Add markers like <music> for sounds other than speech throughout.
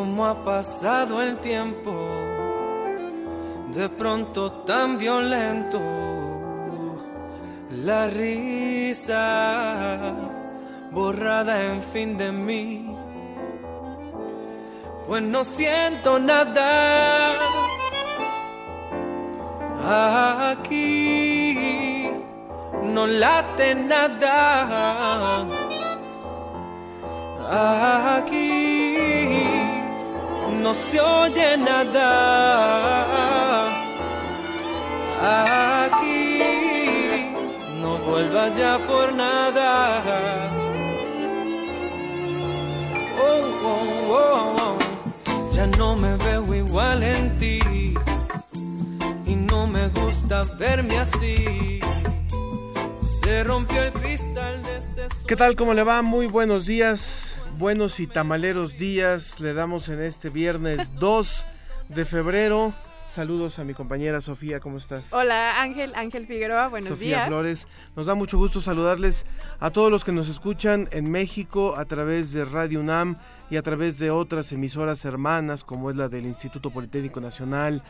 ¿Cómo ha pasado el tiempo? De pronto tan violento. La risa borrada en fin de mí. Pues no siento nada aquí. No late nada aquí. No se oye nada aquí. No vuelvas ya por nada. Oh, oh, oh, oh. Ya no me veo igual en ti. Y no me gusta verme así. Se rompió el cristal este ¿Qué tal? ¿Cómo le va? Muy buenos días. Buenos y tamaleros días. Le damos en este viernes <laughs> 2 de febrero. Saludos a mi compañera Sofía, ¿cómo estás? Hola Ángel, Ángel Figueroa, buenos Sofía días. Flores. Nos da mucho gusto saludarles a todos los que nos escuchan en México a través de Radio UNAM y a través de otras emisoras hermanas como es la del Instituto Politécnico Nacional,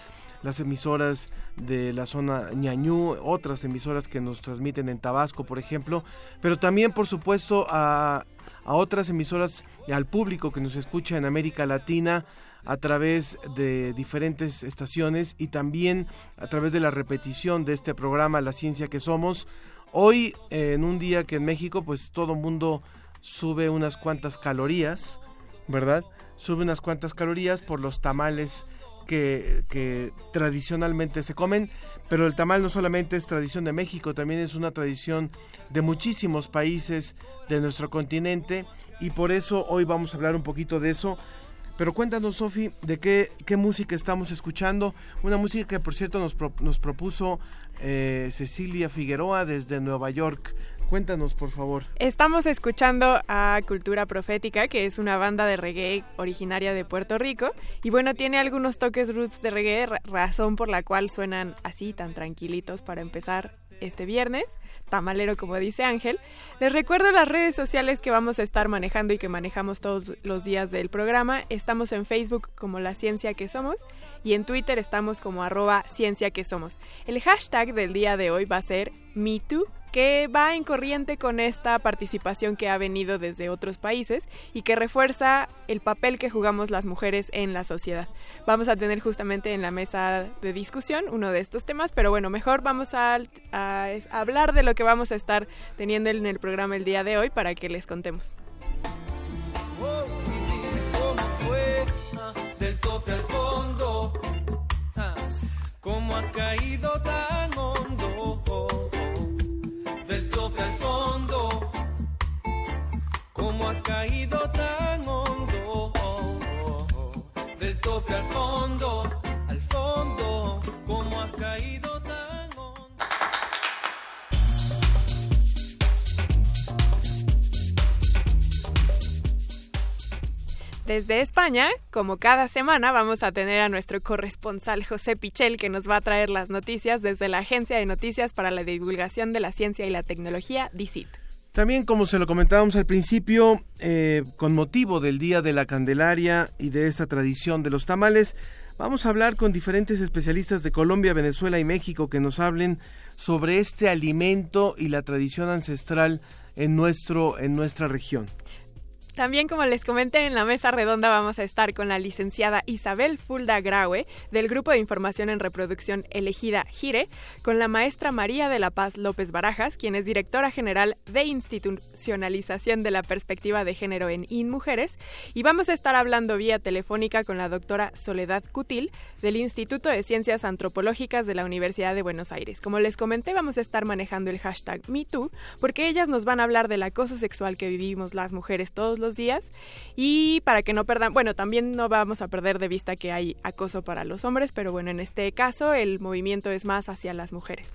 las emisoras de la zona Ñañú, otras emisoras que nos transmiten en Tabasco, por ejemplo, pero también, por supuesto, a, a otras emisoras y al público que nos escucha en América Latina a través de diferentes estaciones y también a través de la repetición de este programa La Ciencia que Somos. Hoy, eh, en un día que en México, pues todo mundo sube unas cuantas calorías, ¿verdad? Sube unas cuantas calorías por los tamales que, que, tradicionalmente se comen, pero el tamal no solamente es tradición de México, también es una tradición de muchísimos países de nuestro continente y por eso hoy vamos a hablar un poquito de eso. Pero cuéntanos, Sofi, de qué, qué música estamos escuchando. Una música que, por cierto, nos, pro, nos propuso eh, Cecilia Figueroa desde Nueva York. Cuéntanos, por favor. Estamos escuchando a Cultura Profética, que es una banda de reggae originaria de Puerto Rico. Y bueno, tiene algunos toques roots de reggae, razón por la cual suenan así, tan tranquilitos para empezar este viernes tamalero como dice Ángel. Les recuerdo las redes sociales que vamos a estar manejando y que manejamos todos los días del programa. Estamos en Facebook como La Ciencia que Somos y en Twitter estamos como arroba Ciencia que Somos. El hashtag del día de hoy va a ser MeToo que va en corriente con esta participación que ha venido desde otros países y que refuerza el papel que jugamos las mujeres en la sociedad. Vamos a tener justamente en la mesa de discusión uno de estos temas, pero bueno, mejor vamos a, hablar de lo que vamos a estar teniendo en el programa el día de hoy para que les contemos. Del tope al fondo, cómo ha caído caído tan. Del tope al fondo, al fondo, cómo ha caído. Desde España, como cada semana, vamos a tener a nuestro corresponsal José Pichel que nos va a traer las noticias desde la Agencia de Noticias para la Divulgación de la Ciencia y la Tecnología, DICIT. También, como se lo comentábamos al principio, eh, con motivo del Día de la Candelaria y de esta tradición de los tamales, vamos a hablar con diferentes especialistas de Colombia, Venezuela y México que nos hablen sobre este alimento y la tradición ancestral en, nuestro, en nuestra región. También, como les comenté, en la mesa redonda vamos a estar con la licenciada Isabel Fulda Graue, del Grupo de Información en Reproducción elegida GIRE, con la maestra María de la Paz López Barajas, quien es directora general de Institucionalización de la Perspectiva de Género en InMujeres, y vamos a estar hablando vía telefónica con la doctora Soledad Cutil, del Instituto de Ciencias Antropológicas de la Universidad de Buenos Aires. Como les comenté, vamos a estar manejando el hashtag MeToo, porque ellas nos van a hablar del acoso sexual que vivimos las mujeres todos los días y para que no perdan, bueno, también no vamos a perder de vista que hay acoso para los hombres, pero bueno, en este caso el movimiento es más hacia las mujeres.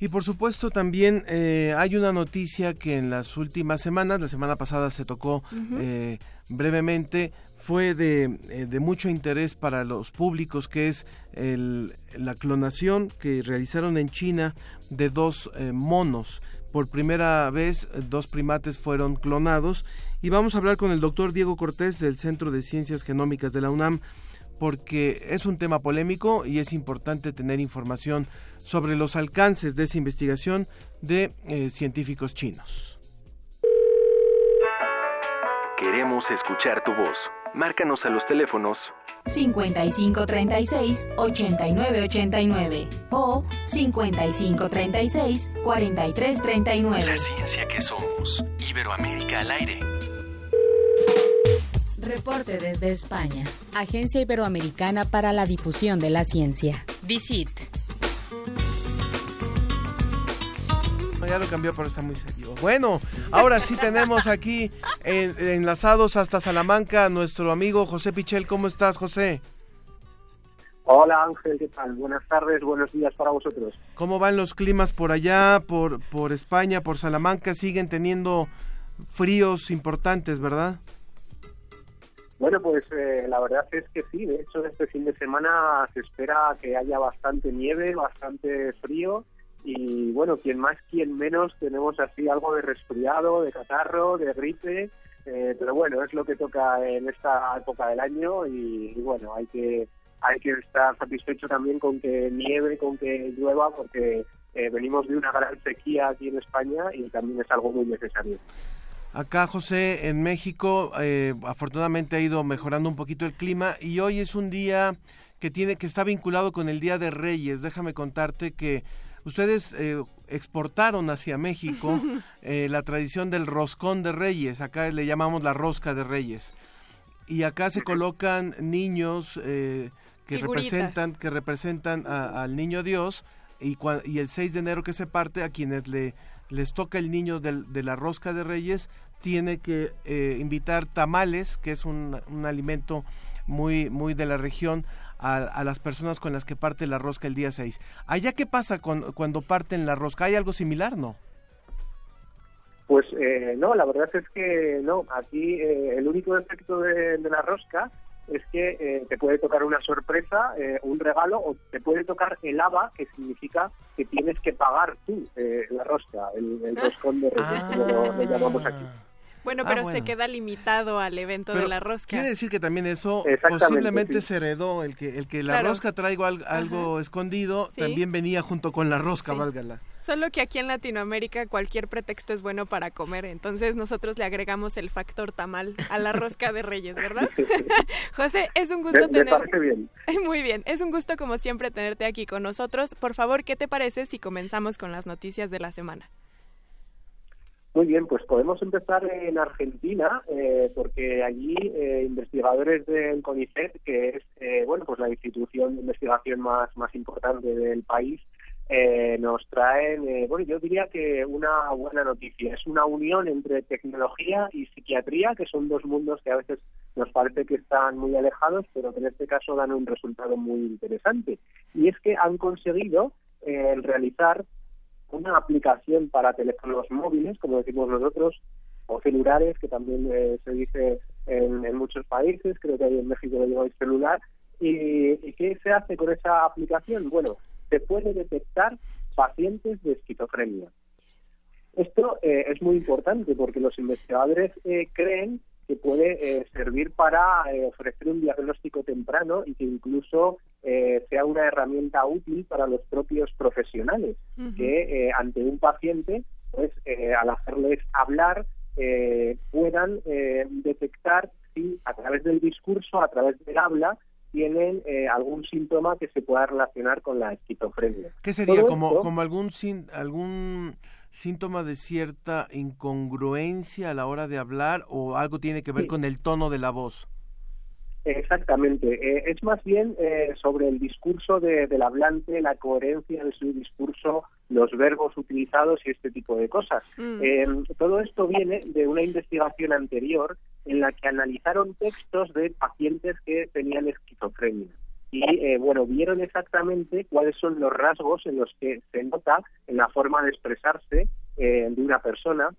Y por supuesto también eh, hay una noticia que en las últimas semanas, la semana pasada se tocó eh, brevemente, fue de, eh, de, mucho interés para los públicos, que es el, la clonación que realizaron en China de dos monos. Por primera vez, dos primates fueron clonados y vamos a hablar con el doctor Diego Cortés del Centro de Ciencias Genómicas de la UNAM porque es un tema polémico y es importante tener información sobre los alcances de esa investigación de eh, científicos chinos. Queremos escuchar tu voz. Márcanos a los teléfonos 5536-8989 o 5536-4339. La ciencia que somos. Iberoamérica al aire. Reporte desde España. Agencia Iberoamericana para la Difusión de la Ciencia. Visit. ya lo cambió, pero está muy serio. Bueno, ahora sí tenemos aquí enlazados hasta Salamanca a nuestro amigo José Pichel. ¿Cómo estás, José? Hola Ángel, ¿qué tal? Buenas tardes, buenos días para vosotros. ¿Cómo van los climas por allá, por, por España, por Salamanca? Siguen teniendo fríos importantes, ¿verdad? Bueno, pues eh, la verdad es que sí. De hecho, este fin de semana se espera que haya bastante nieve, bastante frío. Y bueno, quien más, quien menos, tenemos así algo de resfriado, de catarro, de gripe. Eh, pero bueno, es lo que toca en esta época del año y, bueno, hay que hay que estar satisfecho también con que nieve, con que llueva, porque eh, venimos de una gran sequía aquí en España y también es algo muy necesario. Acá, José, en México, eh, afortunadamente ha ido mejorando un poquito el clima y hoy es un día que tiene que está vinculado con el Día de Reyes. Déjame contarte que ustedes eh, exportaron hacia México <laughs> eh, la tradición del roscón de Reyes. Acá le llamamos la rosca de Reyes. Y acá se colocan niños que representan que representan al niño Dios y, y el 6 de enero que se parte a quienes le les toca el niño de la rosca de reyes, tiene que eh, invitar tamales, que es un, alimento muy, muy de la región, a, las personas con las que parte la rosca el día 6. ¿Allá qué pasa con, cuando parten la rosca? ¿Hay algo similar, no? Pues eh, no, la verdad es que no. Aquí eh, el único efecto de, la rosca es que eh, te puede tocar una sorpresa, eh, un regalo, o te puede tocar el ABA, que significa que tienes que pagar tú eh, la rosca, el, el roscón de Reyes, como lo, llamamos aquí. Bueno, pero se queda limitado al evento de la rosca. Quiere decir que también eso posiblemente se heredó, el que, el que la rosca traiga algo, escondido, también venía junto con la rosca, válgala. Solo que aquí en Latinoamérica cualquier pretexto es bueno para comer, entonces nosotros le agregamos el factor tamal a la rosca de Reyes, ¿verdad? <laughs> <laughs> José, es un gusto tener... bien. <laughs> Muy bien, es un gusto como siempre tenerte aquí con nosotros. Por favor, ¿qué te parece si comenzamos con las noticias de la semana? Muy bien, pues podemos empezar en Argentina, eh, porque allí eh, investigadores del CONICET, que es eh, bueno pues la institución de investigación más, más importante del país, eh, nos traen, eh, bueno, yo diría que una buena noticia. Es una unión entre tecnología y psiquiatría, que son dos mundos que a veces nos parece que están muy alejados, pero que en este caso dan un resultado muy interesante. Y es que han conseguido eh, realizar una aplicación para teléfonos móviles, como decimos nosotros, o celulares, que también se dice en, muchos países, creo que ahí en México lo llamáis celular. ¿Y qué se hace con esa aplicación? Bueno, se puede detectar pacientes de esquizofrenia. Esto eh, es muy importante porque los investigadores eh, creen que puede eh, servir para ofrecer un diagnóstico temprano y que incluso sea una herramienta útil para los propios profesionales, que ante un paciente, pues al hacerles hablar, puedan detectar si a través del discurso, a través del habla, tienen algún síntoma que se pueda relacionar con la esquizofrenia. ¿Qué sería? como, como algún, algún síntoma de cierta incongruencia a la hora de hablar o algo tiene que ver con el tono de la voz? Exactamente. Eh, es más bien eh, sobre el discurso del hablante, la coherencia de su discurso, los verbos utilizados y este tipo de cosas. Mm. Em, todo esto viene de una investigación anterior en la que analizaron textos de pacientes que tenían esquizofrenia y eh, bueno vieron exactamente cuáles son los rasgos en los que se nota en la forma de expresarse de una persona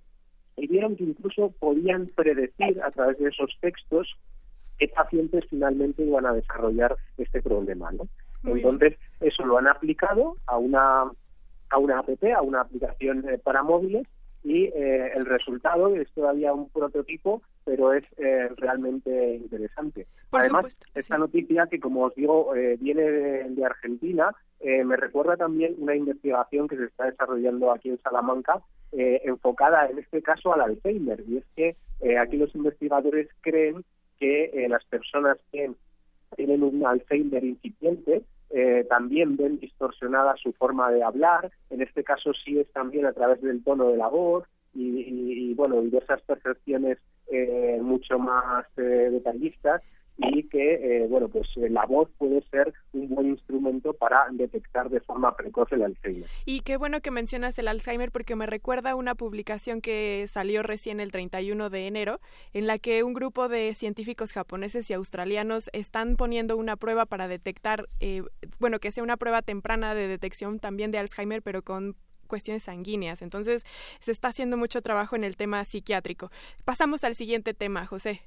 y vieron que incluso podían predecir a través de esos textos qué pacientes finalmente iban a desarrollar este problema, ¿no? Entonces, eso lo han aplicado a una a una app, a una aplicación eh, para móviles y eh, el resultado es todavía un prototipo, pero es eh, realmente interesante. Además, esta noticia que, como os digo, viene de, Argentina, me recuerda también una investigación que se está desarrollando aquí en Salamanca, enfocada en este caso al Alzheimer. Y es que aquí los investigadores creen que eh, las personas que tienen un Alzheimer incipiente eh, también ven distorsionada su forma de hablar, en este caso sí es también a través del tono de la voz y, y, bueno, diversas percepciones eh, mucho más detallistas y que, eh, bueno, pues eh, la voz puede ser un buen instrumento para detectar de forma precoz el Alzheimer. Y qué bueno que mencionas el Alzheimer porque me recuerda una publicación que salió recién el 31 de enero en la que un grupo de científicos japoneses y australianos están poniendo una prueba para detectar, eh, bueno, que sea una prueba temprana de detección también de Alzheimer, pero con cuestiones sanguíneas. Entonces, se está haciendo mucho trabajo en el tema psiquiátrico. Pasamos al siguiente tema, José.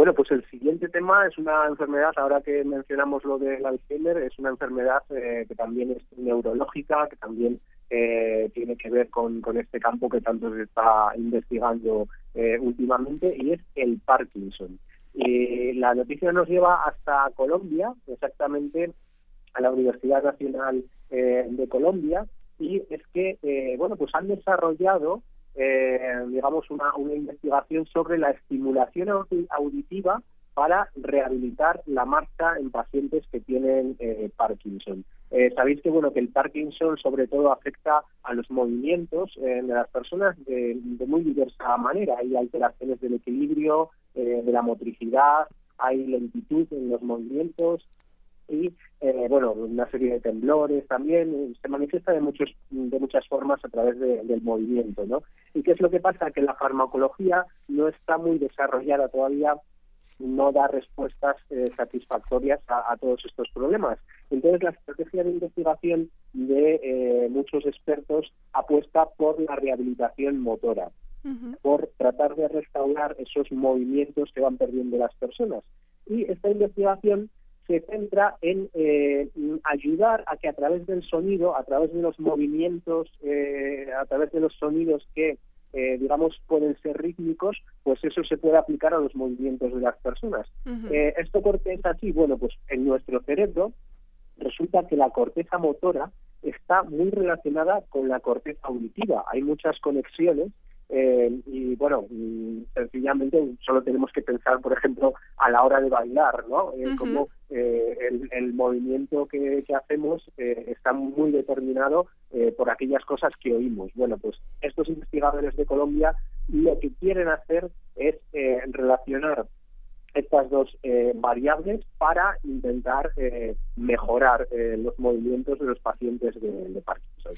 Bueno, pues el siguiente tema es una enfermedad, ahora que mencionamos lo del Alzheimer, es una enfermedad eh, que también es neurológica, que también eh, tiene que ver con, este campo que tanto se está investigando eh, últimamente, y es el Parkinson. Y la noticia nos lleva hasta Colombia, exactamente a la Universidad Nacional de Colombia, y es que, bueno, pues han desarrollado eh, digamos, una, una investigación sobre la estimulación auditiva para rehabilitar la marcha en pacientes que tienen eh, Parkinson. Eh, sabéis que bueno que el Parkinson sobre todo afecta a los movimientos de las personas de, de, muy diversa manera. Hay alteraciones del equilibrio, de la motricidad, hay lentitud en los movimientos, y eh, bueno una serie de temblores también se manifiesta de muchos de muchas formas a través del movimiento no y qué es lo que pasa que la farmacología no está muy desarrollada todavía no da respuestas eh, satisfactorias a, todos estos problemas. Entonces, la estrategia de investigación de eh, muchos expertos apuesta por la rehabilitación motora, por tratar de restaurar esos movimientos que van perdiendo las personas. Y esta investigación se centra en eh, ayudar a que a través del sonido, a través de los movimientos, eh, a través de los sonidos que, eh, digamos, pueden ser rítmicos, pues eso se puede aplicar a los movimientos de las personas. ¿Esto por qué es así? Bueno, pues en nuestro cerebro resulta que la corteza motora está muy relacionada con la corteza auditiva. Hay muchas conexiones eh, y bueno, mm, sencillamente solo tenemos que pensar, por ejemplo, a la hora de bailar, ¿no? Eh, Como eh, el, movimiento que, hacemos está muy determinado por aquellas cosas que oímos. Bueno, pues estos investigadores de Colombia lo que quieren hacer es relacionar estas dos variables para intentar mejorar los movimientos de los pacientes de, de Parkinson.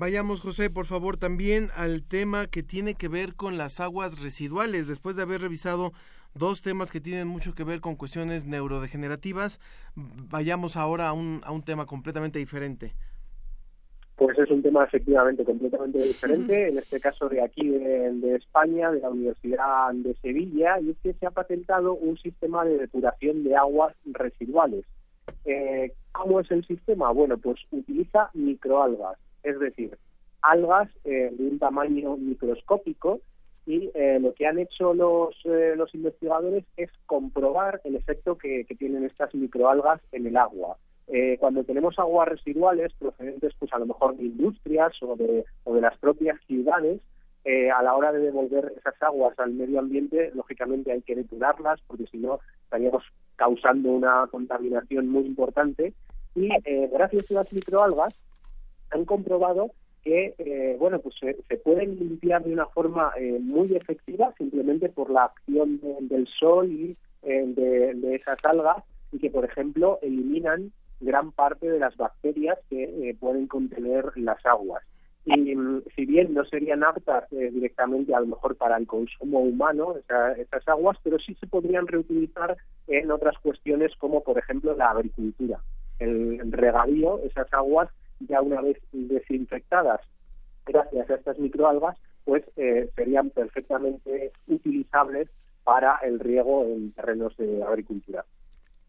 Vayamos, José, por favor, también al tema que tiene que ver con las aguas residuales. Después de haber revisado dos temas que tienen mucho que ver con cuestiones neurodegenerativas, vayamos ahora a un, a un tema completamente diferente. Pues es un tema efectivamente completamente diferente, en este caso de aquí de, España, de la Universidad de Sevilla, y es que se ha patentado un sistema de depuración de aguas residuales. Eh, ¿Cómo es el sistema? Bueno, pues utiliza microalgas es decir, algas eh, de un tamaño microscópico y eh, lo que han hecho los, eh, los investigadores es comprobar el efecto que, tienen estas microalgas en el agua. cuando tenemos aguas residuales procedentes pues a lo mejor de industrias o de, o de las propias ciudades, eh, a la hora de devolver esas aguas al medio ambiente, lógicamente hay que depurarlas porque si no estaríamos causando una contaminación muy importante. Y eh, gracias a las microalgas han comprobado que eh, bueno pues se, pueden limpiar de una forma eh, muy efectiva simplemente por la acción del sol y eh, de, esas algas y que por ejemplo eliminan gran parte de las bacterias que pueden contener las aguas. Y mm, si bien no serían aptas directamente a lo mejor para el consumo humano esas aguas pero sí se podrían reutilizar en otras cuestiones como por ejemplo la agricultura. El regadío esas aguas ya una vez desinfectadas gracias a estas microalgas, pues eh, serían perfectamente utilizables para el riego en terrenos de agricultura.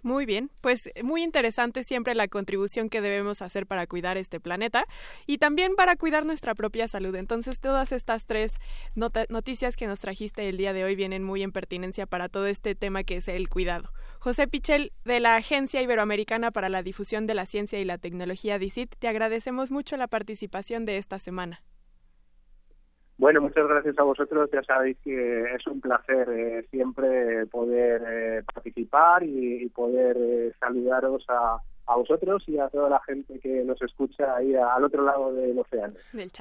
Muy bien, pues muy interesante siempre la contribución que debemos hacer para cuidar este planeta y también para cuidar nuestra propia salud. Entonces, todas estas tres noticias que nos trajiste el día de hoy vienen muy en pertinencia para todo este tema que es el cuidado. José Pichel, de la Agencia Iberoamericana para la Difusión de la Ciencia y la Tecnología, DICIT, te agradecemos mucho la participación de esta semana. Bueno, muchas gracias a vosotros. Ya sabéis que es un placer eh, siempre poder eh, participar y, poder eh, saludaros a, a, vosotros y a toda la gente que nos escucha ahí al otro lado del océano.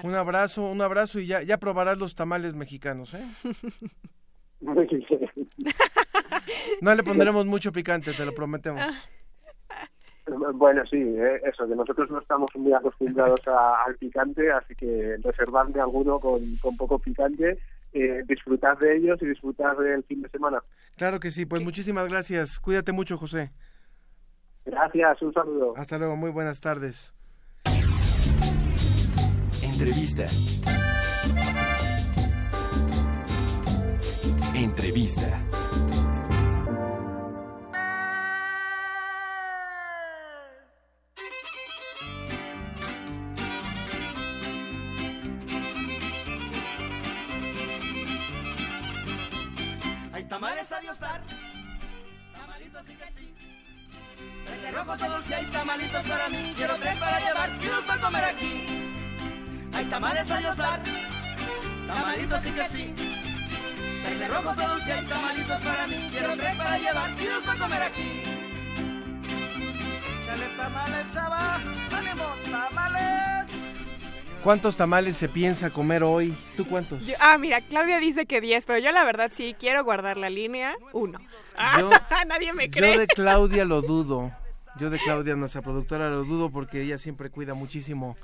Un abrazo, un abrazo y ya, ya probarás los tamales mexicanos, ¿eh? <laughs> Muy bien. <laughs> No le pondremos mucho picante, te lo prometemos. Bueno, sí, eh, eso, que nosotros no estamos muy acostumbrados al picante, así que reservarme alguno con, poco picante, eh, disfrutar de ellos y disfrutar del fin de semana. Claro que sí, pues muchísimas gracias. Cuídate mucho, José. Gracias, un saludo. Hasta luego, muy buenas tardes. Entrevista. Entrevista. Tamalitos para mí. Quiero tres para llevar y dos para comer aquí. Hay tamales a dar, tamalitos y que sí. de rojos de dulce hay tamalitos para mí. Quiero tres para llevar y dos para comer aquí. Chale tamales, chava, ánimo, tamales. ¿Cuántos tamales se piensa comer hoy? ¿Tú cuántos? ah, mira, Claudia dice que 10, pero yo la verdad sí quiero guardar la línea. Uno. Yo, <laughs> Nadie me cree. Yo de Claudia lo dudo. Yo de Claudia, nuestra productora, lo dudo porque ella siempre cuida muchísimo.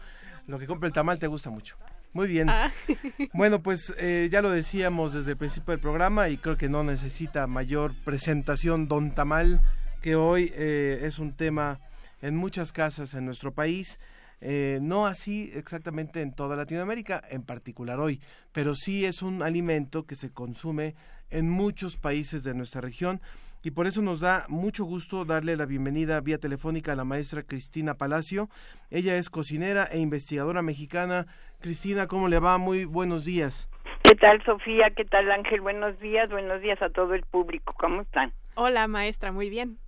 Lo que compra el tamal te gusta mucho. Muy bien. Ah. <laughs> Bueno, pues eh, ya lo decíamos desde el principio del programa y creo que no necesita mayor presentación Don Tamal, que hoy eh, es un tema en muchas casas en nuestro país eh, no así exactamente en toda Latinoamérica, en particular hoy, pero sí es un alimento que se consume en muchos países de nuestra región y por eso nos da mucho gusto darle la bienvenida vía telefónica a la maestra Cristina Palacio. Ella es cocinera e investigadora mexicana. Cristina, ¿cómo le va? Muy buenos días. ¿Qué tal, Sofía? ¿Qué tal, Ángel? Buenos días, buenos días a todo el público. ¿Cómo están? Hola, maestra, muy bien.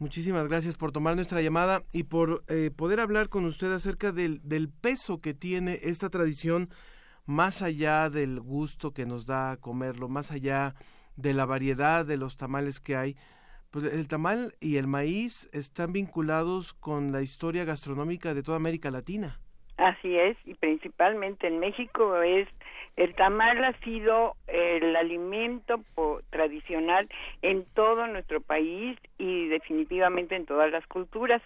Muchísimas gracias por tomar nuestra llamada y por eh, poder hablar con usted acerca del, del peso que tiene esta tradición más allá del gusto que nos da comerlo, más allá de la variedad de los tamales que hay. Pues el tamal y el maíz están vinculados con la historia gastronómica de toda América Latina. Así es, y principalmente en México es el tamal ha sido el alimento tradicional en todo nuestro país y definitivamente en todas las culturas,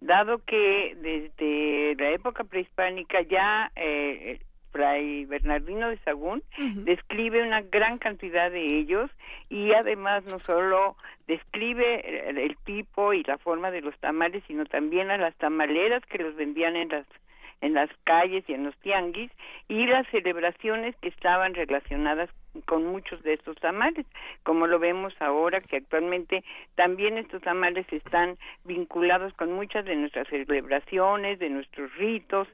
dado que desde la época prehispánica ya eh, Fray Bernardino de Sagún describe una gran cantidad de ellos y además no solo describe el, el, tipo y la forma de los tamales, sino también a las tamaleras que los vendían en las en las calles y en los tianguis y las celebraciones que estaban relacionadas con muchos de estos tamales, como lo vemos ahora que actualmente también estos tamales están vinculados con muchas de nuestras celebraciones, de nuestros ritos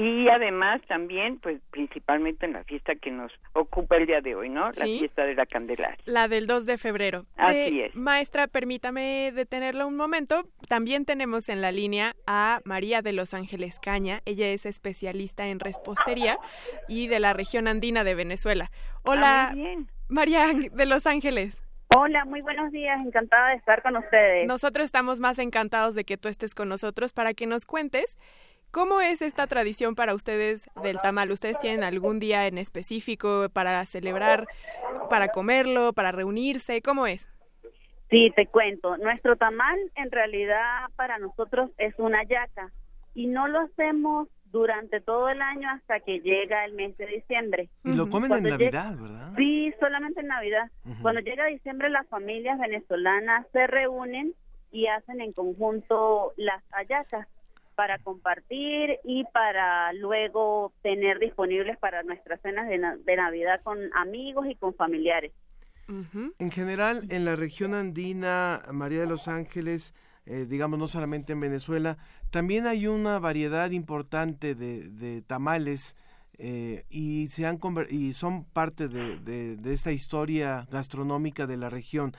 y además también, pues principalmente en la fiesta que nos ocupa el día de hoy, ¿no? La Sí. fiesta de la Candelaria. La del 2 de febrero. Así Eh, es. Maestra, permítame detenerla un momento. También tenemos en la línea a María de Los Ángeles Caña. Ella es especialista en repostería y de la región andina de Venezuela. Hola, Ah, muy bien. María de Los Ángeles. Hola, muy buenos días, encantada de estar con ustedes. Nosotros estamos más encantados de que tú estés con nosotros para que nos cuentes cómo es esta tradición para ustedes del tamal. ¿Ustedes tienen algún día en específico para celebrar, para comerlo, para reunirse? ¿Cómo es? Sí, te cuento. Nuestro tamal en realidad para nosotros es una yaca y no lo hacemos durante todo el año hasta que llega el mes de diciembre. Y lo comen Cuando en llega- Navidad, ¿verdad? Sí, solamente en Navidad. Cuando llega diciembre las familias venezolanas se reúnen y hacen en conjunto las hallacas para compartir y para luego tener disponibles para nuestras cenas de, na- de Navidad con amigos y con familiares. En general, en la región andina, María de los Ángeles, eh, digamos, no solamente en Venezuela, también hay una variedad importante de, de tamales eh, y, se han conver- y son parte de, de- de esta historia gastronómica de la región.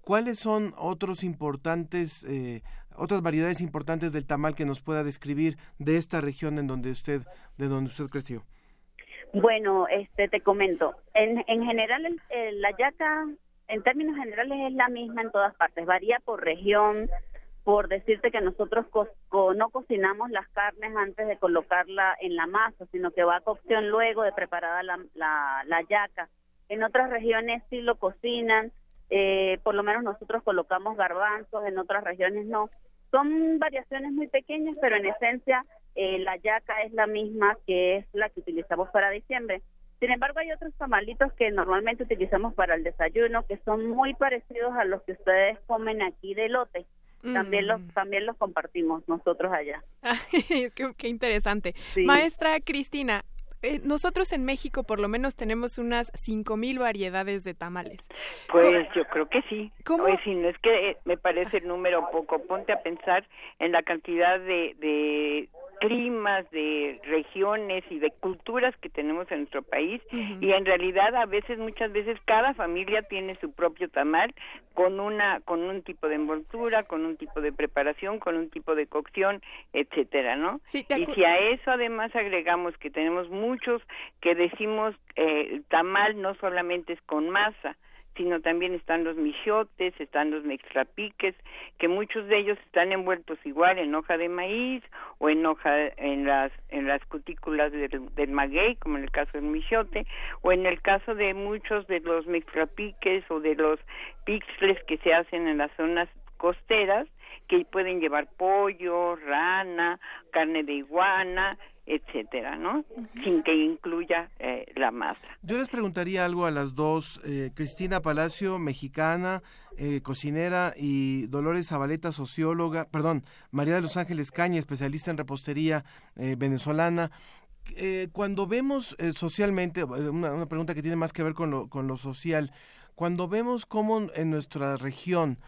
¿Cuáles son otros importantes, eh, otras variedades importantes del tamal que nos pueda describir de esta región en donde usted, de donde usted creció? Bueno, este te comento. En, en general, el- la yaca, en términos generales, es la misma en todas partes. Varía por región, por decirte que nosotros co- no cocinamos las carnes antes de colocarla en la masa, sino que va a cocción luego de preparada la, la, la yaca. En otras regiones sí lo cocinan, eh, por lo menos nosotros colocamos garbanzos, en otras regiones no. Son variaciones muy pequeñas, pero en esencia eh, la yaca es la misma que es la que utilizamos para diciembre. Sin embargo, hay otros tamalitos que normalmente utilizamos para el desayuno que son muy parecidos a los que ustedes comen aquí de lote. También los también los compartimos nosotros allá. <laughs> qué, qué interesante. Sí. Maestra Cristina, eh, nosotros en México por lo menos tenemos unas 5.000 variedades de tamales. Pues yo creo que sí. ¿Cómo? Pues si no es que eh, me parece el número poco. Ponte a pensar en la cantidad de, de climas, de regiones y de culturas que tenemos en nuestro país y en realidad a veces muchas veces cada familia tiene su propio tamal con una con un tipo de envoltura, con un tipo de preparación, con un tipo de cocción, etcétera, ¿no? Sí, y si a eso además agregamos que tenemos muchos que decimos eh, el tamal no solamente es con masa, sino también están los michotes, están los mextrapiques, que muchos de ellos están envueltos igual en hoja de maíz o en hoja en las en las cutículas del, maguey, como en el caso del michote, o en el caso de muchos de los mextrapiques o de los pixles que se hacen en las zonas costeras, que pueden llevar pollo, rana, carne de iguana, etcétera, ¿no? Sin que incluya eh, la masa. Yo les preguntaría algo a las dos, eh, Cristina Palacio, mexicana, eh, cocinera, y Dolores Zabaleta, socióloga, perdón, María de los Ángeles Caña, especialista en repostería eh, venezolana. Eh, cuando vemos eh, socialmente, una, una pregunta que tiene más que ver con lo, con lo social, cuando vemos cómo en nuestra región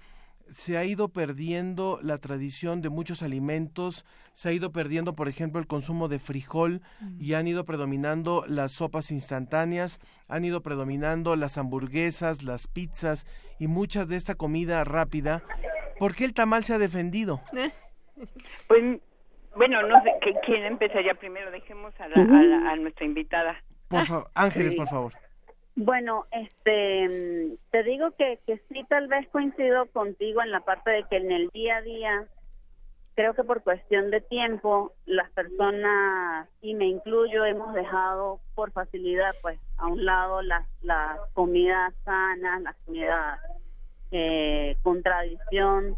se ha ido perdiendo la tradición de muchos alimentos, se ha ido perdiendo, por ejemplo, el consumo de frijol y han ido predominando las sopas instantáneas, han ido predominando las hamburguesas, las pizzas y mucha de esta comida rápida. ¿Por qué el tamal se ha defendido? <laughs> Pues, bueno, no sé, ¿qué- ¿quién empezaría primero? Dejemos a, la, a, la- a nuestra invitada. Por favor, Ángeles, Sí. por favor. Bueno, este, te digo que, que sí, tal vez coincido contigo en la parte de que en el día a día, creo que por cuestión de tiempo, las personas, y me incluyo, hemos dejado por facilidad, pues, a un lado las, las comidas sanas, las comidas eh, con tradición,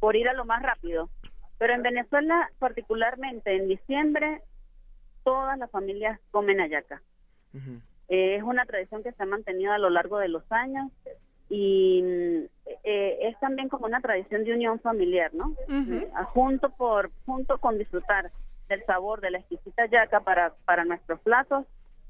por ir a lo más rápido. Pero en Venezuela, particularmente en diciembre, todas las familias comen hallaca. Eh, es una tradición que se ha mantenido a lo largo de los años y mm, eh, es también como una tradición de unión familiar, ¿no? Eh, junto por junto con disfrutar del sabor de la exquisita yaca para para nuestros platos,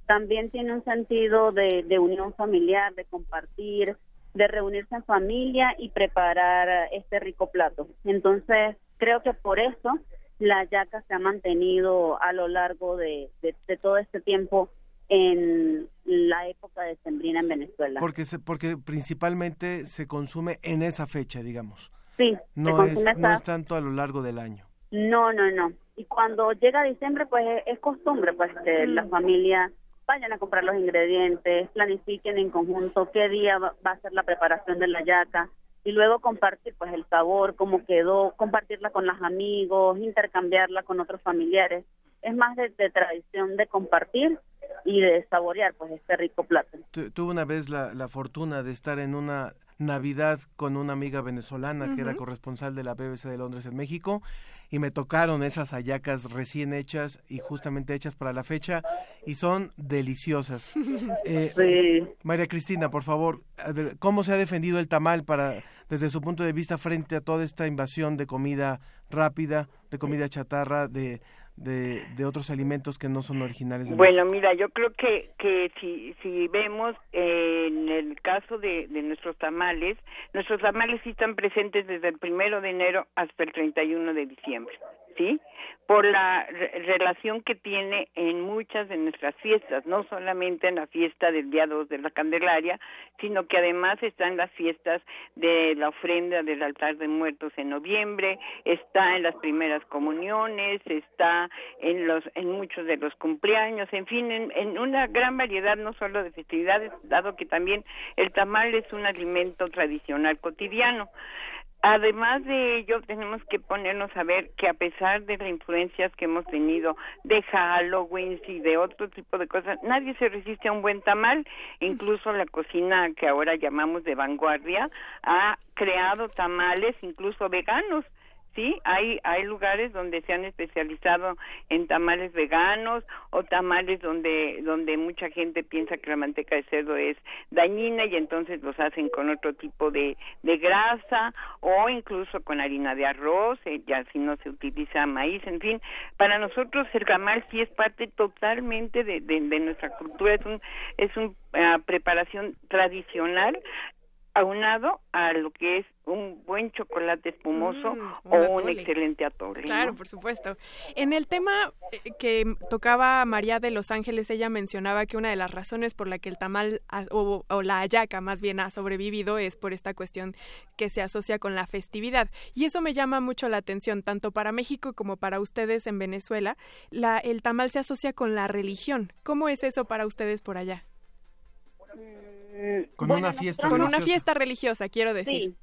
también tiene un sentido de, de unión familiar, de compartir, de reunirse en familia y preparar este rico plato. Entonces, creo que por eso la yaca se ha mantenido a lo largo de, de, de todo este tiempo en la época de sembrina en Venezuela. Porque se, porque principalmente se consume en esa fecha, digamos. Sí, No se es, no es tanto a lo largo del año. No, no, no. Y cuando llega diciembre, pues es- es costumbre, pues que Mm. las familias vayan a comprar los ingredientes, planifiquen en conjunto qué día va va a ser la preparación de la yaca y luego compartir pues el sabor, cómo quedó, compartirla con los amigos, intercambiarla con otros familiares. Es más de, de tradición de compartir y de saborear pues este rico plato. Tu- tuve una vez la, la fortuna de estar en una Navidad con una amiga venezolana que era corresponsal de la BBC de Londres en México y me tocaron esas hallacas recién hechas y justamente hechas para la fecha y son deliciosas. <laughs> Eh, Sí. María Cristina, por favor, ¿cómo se ha defendido el tamal para, desde su punto de vista frente a toda esta invasión de comida rápida, de comida chatarra, de, de, de otros alimentos que no son originales de Bueno, mira, yo creo que, que si, si vemos eh, en el caso de, de nuestros tamales, nuestros tamales sí están presentes desde el primero de enero hasta el 31 de diciembre, ¿sí? Por la re- relación que tiene en muchas de nuestras fiestas, no solamente en la fiesta del día 2 de la Candelaria, sino que además están las fiestas de la ofrenda del altar de muertos en noviembre, está en las primeras comuniones, está en los en muchos de los cumpleaños, en fin, en, en una gran variedad no solo de festividades, dado que también el tamal es un alimento tradicional cotidiano. Además de ello, tenemos que ponernos a ver que a pesar de las influencias que hemos tenido de Halloween y de otro tipo de cosas, nadie se resiste a un buen tamal. Incluso la cocina que ahora llamamos de vanguardia ha creado tamales incluso veganos. Sí, hay hay lugares donde se han especializado en tamales veganos o tamales donde donde mucha gente piensa que la manteca de cerdo es dañina y entonces los hacen con otro tipo de de grasa o incluso con harina de arroz, eh, ya si no se utiliza maíz, en fin, para nosotros el tamal sí es parte totalmente de, de, nuestra cultura, es un es una preparación tradicional aunado a lo que es un buen chocolate espumoso Mm, un o un atole. excelente atole. ¿no? Claro, por supuesto. En el tema eh, que tocaba María de Los Ángeles, ella mencionaba que una de las razones por la que el tamal o, o la hallaca más bien ha sobrevivido es por esta cuestión que se asocia con la festividad. Y eso me llama mucho la atención, tanto para México como para ustedes en Venezuela. La, el tamal se asocia con la religión. ¿Cómo es eso para ustedes por allá? Con Bueno, una fiesta Con una religiosa. fiesta religiosa, quiero decir. Sí,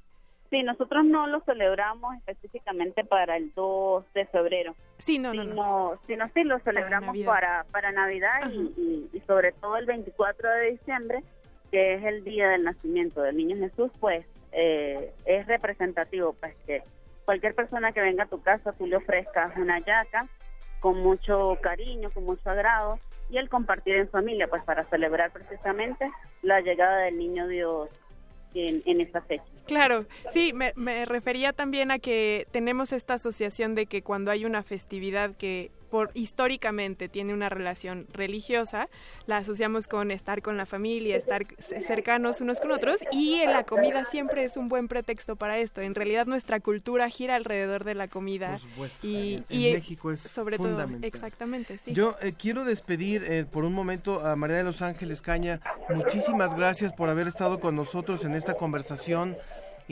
sí, nosotros no lo celebramos específicamente para el 2 de febrero. Sí, no, no, no. sino, sino sí lo celebramos Navidad. para, para Navidad y, y- y sobre todo el 24 de diciembre, que es el día del nacimiento del niño Jesús, pues eh, es representativo, pues que cualquier persona que venga a tu casa, tú le ofrezcas una yaca con mucho cariño, con mucho agrado y el compartir en familia, pues para celebrar precisamente la llegada del niño Dios en, esa fecha. Claro, sí, me, me refería también a que tenemos esta asociación de que cuando hay una festividad que por históricamente tiene una relación religiosa, la asociamos con estar con la familia, estar cercanos unos con otros y la comida siempre es un buen pretexto para esto. En realidad nuestra cultura gira alrededor de la comida Por supuesto. y, En- y, en México es sobre todo fundamental. exactamente, sí. Yo eh, quiero despedir eh, por un momento a María de los Ángeles Caña. Muchísimas gracias por haber estado con nosotros en esta conversación.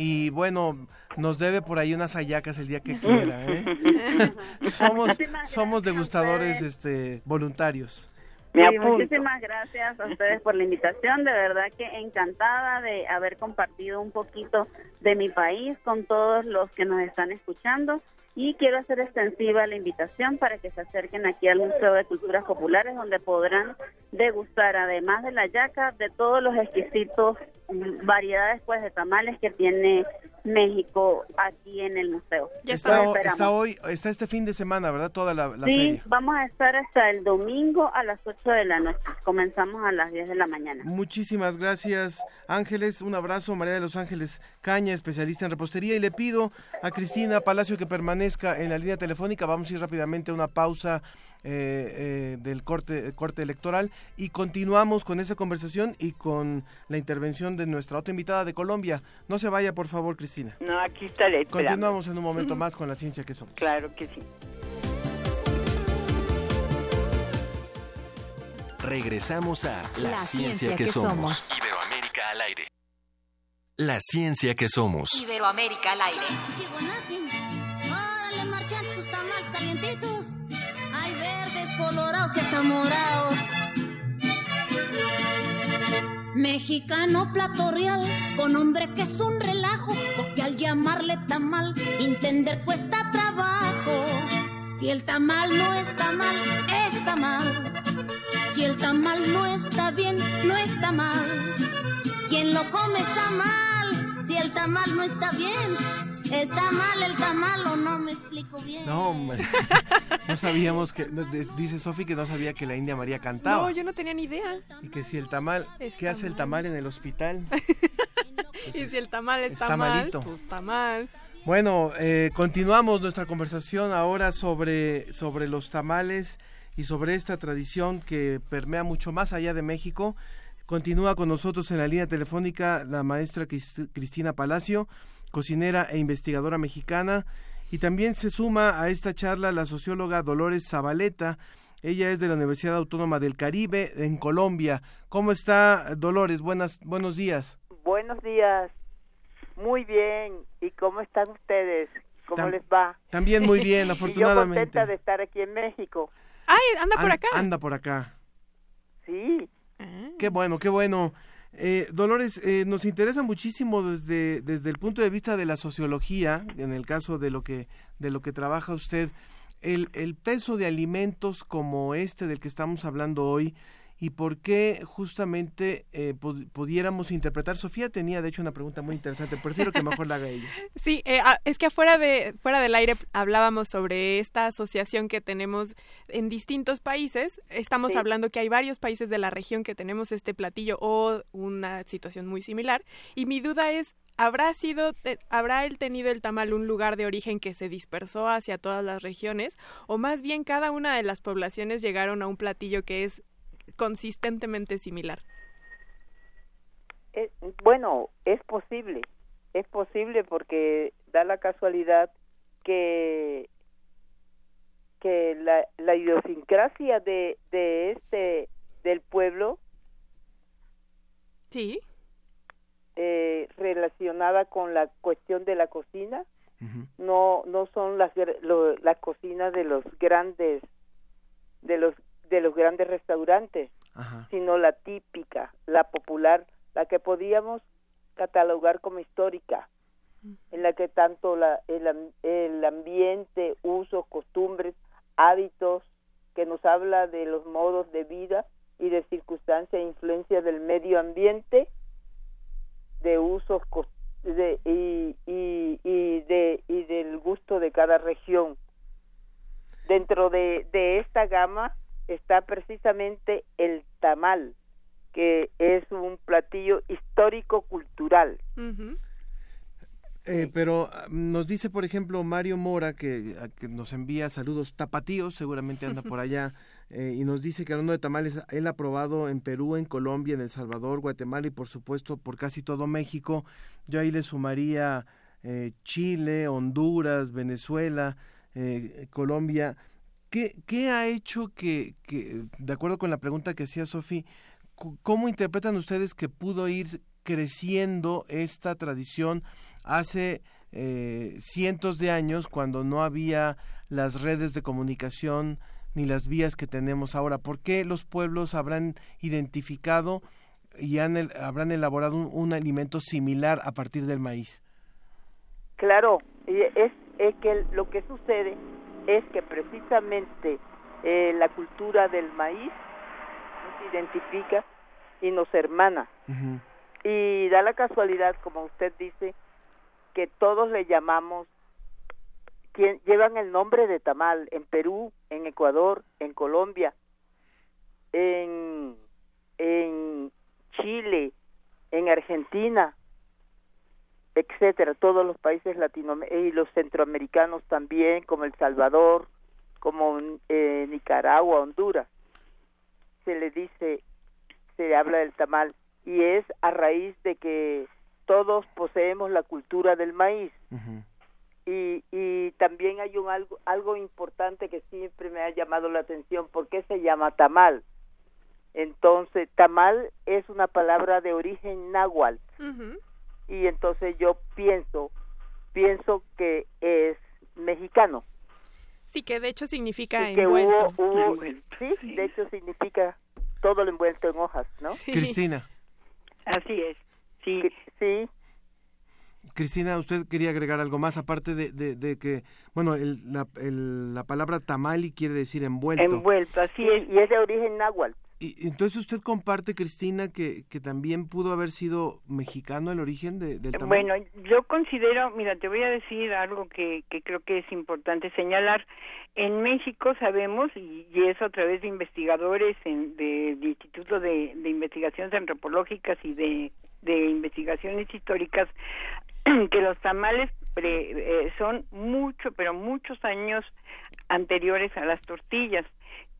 Y bueno, nos debe por ahí unas hallacas el día que quiera. ¿eh? <laughs> somos somos degustadores este, voluntarios. Me Sí, muchísimas gracias a ustedes por la invitación. De verdad que encantada de haber compartido un poquito de mi país con todos los que nos están escuchando. Y quiero hacer extensiva la invitación para que se acerquen aquí al Museo de Culturas Populares, donde podrán degustar, además de la yaca, de todos los exquisitos mm, variedades pues de tamales que tiene México aquí en el museo. Está, está hoy, está este fin de semana, ¿verdad? Toda la, la Sí, feria. vamos a estar hasta el domingo a las 8 de la noche. Comenzamos a las 10 de la mañana. Muchísimas gracias, Ángeles. Un abrazo, María de los Ángeles Caña, especialista en repostería. Y le pido a Cristina Palacio que permanezca en la línea telefónica. Vamos a ir rápidamente a una pausa eh, eh, del corte, corte electoral y continuamos con esa conversación y con la intervención de nuestra otra invitada de Colombia. No se vaya, por favor, Cristina. No, aquí estaré. Esperando. Continuamos en un momento más con la ciencia que somos. Claro que sí. Regresamos a La, ciencia, que, somos. somos. Iberoamérica al aire. La ciencia que somos. Iberoamérica al aire. Hay verdes, colorados y hasta morados. Mexicano plato real, con hombre que es un relajo, porque al llamarle tamal, entender cuesta trabajo. Si el tamal no está mal, está mal. Si el tamal no está bien, no está mal. Quien lo come está mal. Si el tamal no está bien, está mal el tamal o no me explico bien. No, hombre. No sabíamos que. no, de- Dice Sofi que no sabía que la India María cantaba. No, yo no tenía ni idea. Y que si el tamal. Está ¿Qué hace el tamal en el hospital? <laughs> Y si el tamal está, Está mal, malito. pues está mal. Bueno, eh, continuamos nuestra conversación ahora sobre, sobre los tamales y sobre esta tradición que permea mucho más allá de México. Continúa con nosotros en la línea telefónica la maestra Crist- Cristina Palacio, cocinera e investigadora mexicana. Y también se suma a esta charla la socióloga Dolores Zabaleta. Ella es de la Universidad Autónoma del Caribe en Colombia. ¿Cómo está Dolores? Buenas, buenos días. Buenos días. Muy bien. ¿Y cómo están ustedes? ¿Cómo Tam- les va? También muy bien, <laughs> Y yo afortunadamente. contenta de estar aquí en México. Ay, anda por An- acá. Anda por acá. Sí. Qué bueno, qué bueno. Eh, Dolores, eh, nos interesa muchísimo desde, desde el punto de vista de la sociología, en el caso de lo que, de lo que trabaja usted, el, el peso de alimentos como este del que estamos hablando hoy y por qué justamente eh, pu- pudiéramos interpretar. Sofía tenía, de hecho, una pregunta muy interesante. Prefiero que mejor la haga ella. <laughs> Sí, eh, ah, es que afuera de fuera del aire hablábamos sobre esta asociación que tenemos en distintos países. Estamos Sí. hablando que hay varios países de la región que tenemos este platillo o una situación muy similar. Y mi duda es, ¿habrá sido, te- habrá él tenido el tamal un lugar de origen que se dispersó hacia todas las regiones? ¿O más bien cada una de las poblaciones llegaron a un platillo que es consistentemente similar? Eh, bueno, es posible. Es posible porque da la casualidad que que la, la idiosincrasia de, de este del pueblo Sí. eh, relacionada con la cuestión de la cocina no no son las lo- las cocinas de los grandes de los de los grandes restaurantes sino la típica la popular la que podíamos catalogar como histórica en la que tanto la, el, am- el ambiente usos costumbres hábitos que nos habla de los modos de vida y de circunstancias e influencias del medio ambiente de usos de, y, y, y de y del gusto de cada región. Dentro de, de esta gama está precisamente el tamal que es un platillo histórico cultural Eh, pero ah, nos dice, por ejemplo, Mario Mora, que, nos envía saludos tapatíos, seguramente anda por allá, <laughs> eh, y nos dice que hablando de tamales, él ha probado en Perú, en Colombia, en El Salvador, Guatemala y por supuesto por casi todo México. Yo ahí le sumaría eh, Chile, Honduras, Venezuela, eh, Colombia. ¿Qué, ¿Qué ha hecho que, que, de acuerdo con la pregunta que hacía Sofi, cómo interpretan ustedes que pudo ir creciendo esta tradición hace eh, cientos de años cuando no había las redes de comunicación ni las vías que tenemos ahora? ¿Por qué los pueblos habrán identificado y han el- habrán elaborado un, alimento similar a partir del maíz? Claro, es, es que lo que sucede es que precisamente eh, la cultura del maíz nos identifica y nos hermana. Y da la casualidad, como usted dice, que todos le llamamos, quien, llevan el nombre de tamal en Perú, en Ecuador, en Colombia, en, en Chile, en Argentina, etcétera, todos los países latinoamericanos y los centroamericanos también, como El Salvador, como eh, Nicaragua, Honduras, se le dice, se habla del tamal y es a raíz de que todos poseemos la cultura del maíz y, y también hay un algo algo importante que siempre me ha llamado la atención, ¿por qué se llama tamal? Entonces, tamal es una palabra de origen náhuatl. Y entonces yo pienso, pienso que es mexicano. Sí, que de hecho significa que envuelto. hubo- hubo- sí, de hecho significa todo lo envuelto en hojas, ¿no? Cristina. Así es. Sí. Sí. Cristina, usted quería agregar algo más, aparte de, de, de que, bueno, el, la, el- la palabra tamali quiere decir envuelto. Envuelto, así es. Y es de origen náhuatl. Y entonces usted comparte, Cristina, que, que también pudo haber sido mexicano el origen de- del tamal. Bueno, yo considero, mira, te voy a decir algo que, que creo que es importante señalar. En México sabemos, y, y es a través de investigadores en- del Instituto de, de Investigaciones Antropológicas y de, de Investigaciones Históricas, <clears throat> que los tamales pre- eh, son mucho, pero muchos años anteriores a las tortillas.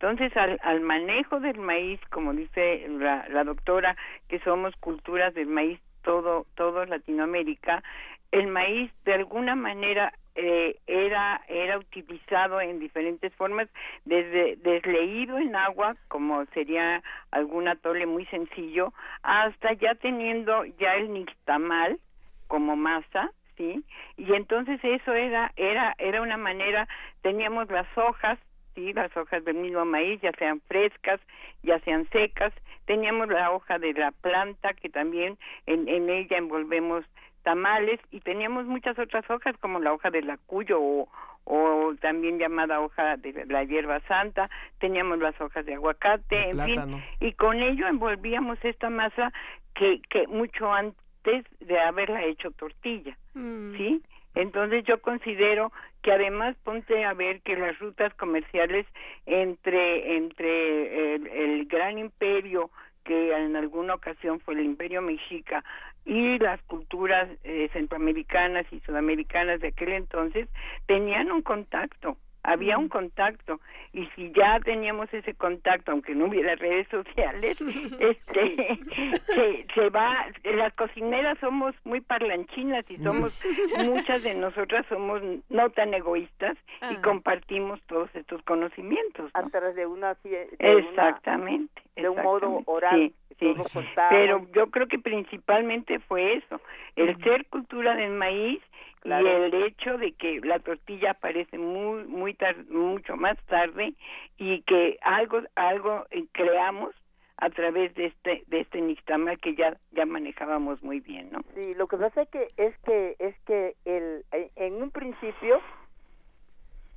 Entonces, al, al manejo del maíz, como dice la, la doctora, que somos culturas del maíz todo, todo Latinoamérica, el maíz de alguna manera eh, era era utilizado en diferentes formas, desde desleído en agua, como sería algún atole muy sencillo, hasta ya teniendo ya el nixtamal como masa, sí, y entonces eso era era era una manera, teníamos las hojas sí, las hojas del mismo maíz, ya sean frescas, ya sean secas. Teníamos la hoja de la planta, que también en, en ella envolvemos tamales, y teníamos muchas otras hojas, como la hoja del acuyo o, o también llamada hoja de la hierba santa. Teníamos las hojas de aguacate, en plátano. fin, y con ello envolvíamos esta masa que, que mucho antes de haberla hecho tortilla. ¿sí? Entonces yo considero que además ponte a ver que las rutas comerciales entre entre el, el gran imperio que en alguna ocasión fue el imperio mexica y las culturas eh, centroamericanas y sudamericanas de aquel entonces tenían un contacto había un contacto y si ya teníamos ese contacto aunque no hubiera redes sociales <laughs> este se, se va las cocineras somos muy parlanchinas y somos <laughs> muchas de nosotras somos no tan egoístas y compartimos todos estos conocimientos ¿no? A través de una... de una- exactamente de un modo oral, Sí, sí. pero yo creo que principalmente fue eso el ser cultura del maíz Claro. y el hecho de que la tortilla aparece muy muy tar- mucho más tarde y que algo algo eh, creamos a través de este de este nixtamal que ya ya manejábamos muy bien no Sí, lo que pasa es que es que es que el en- en un principio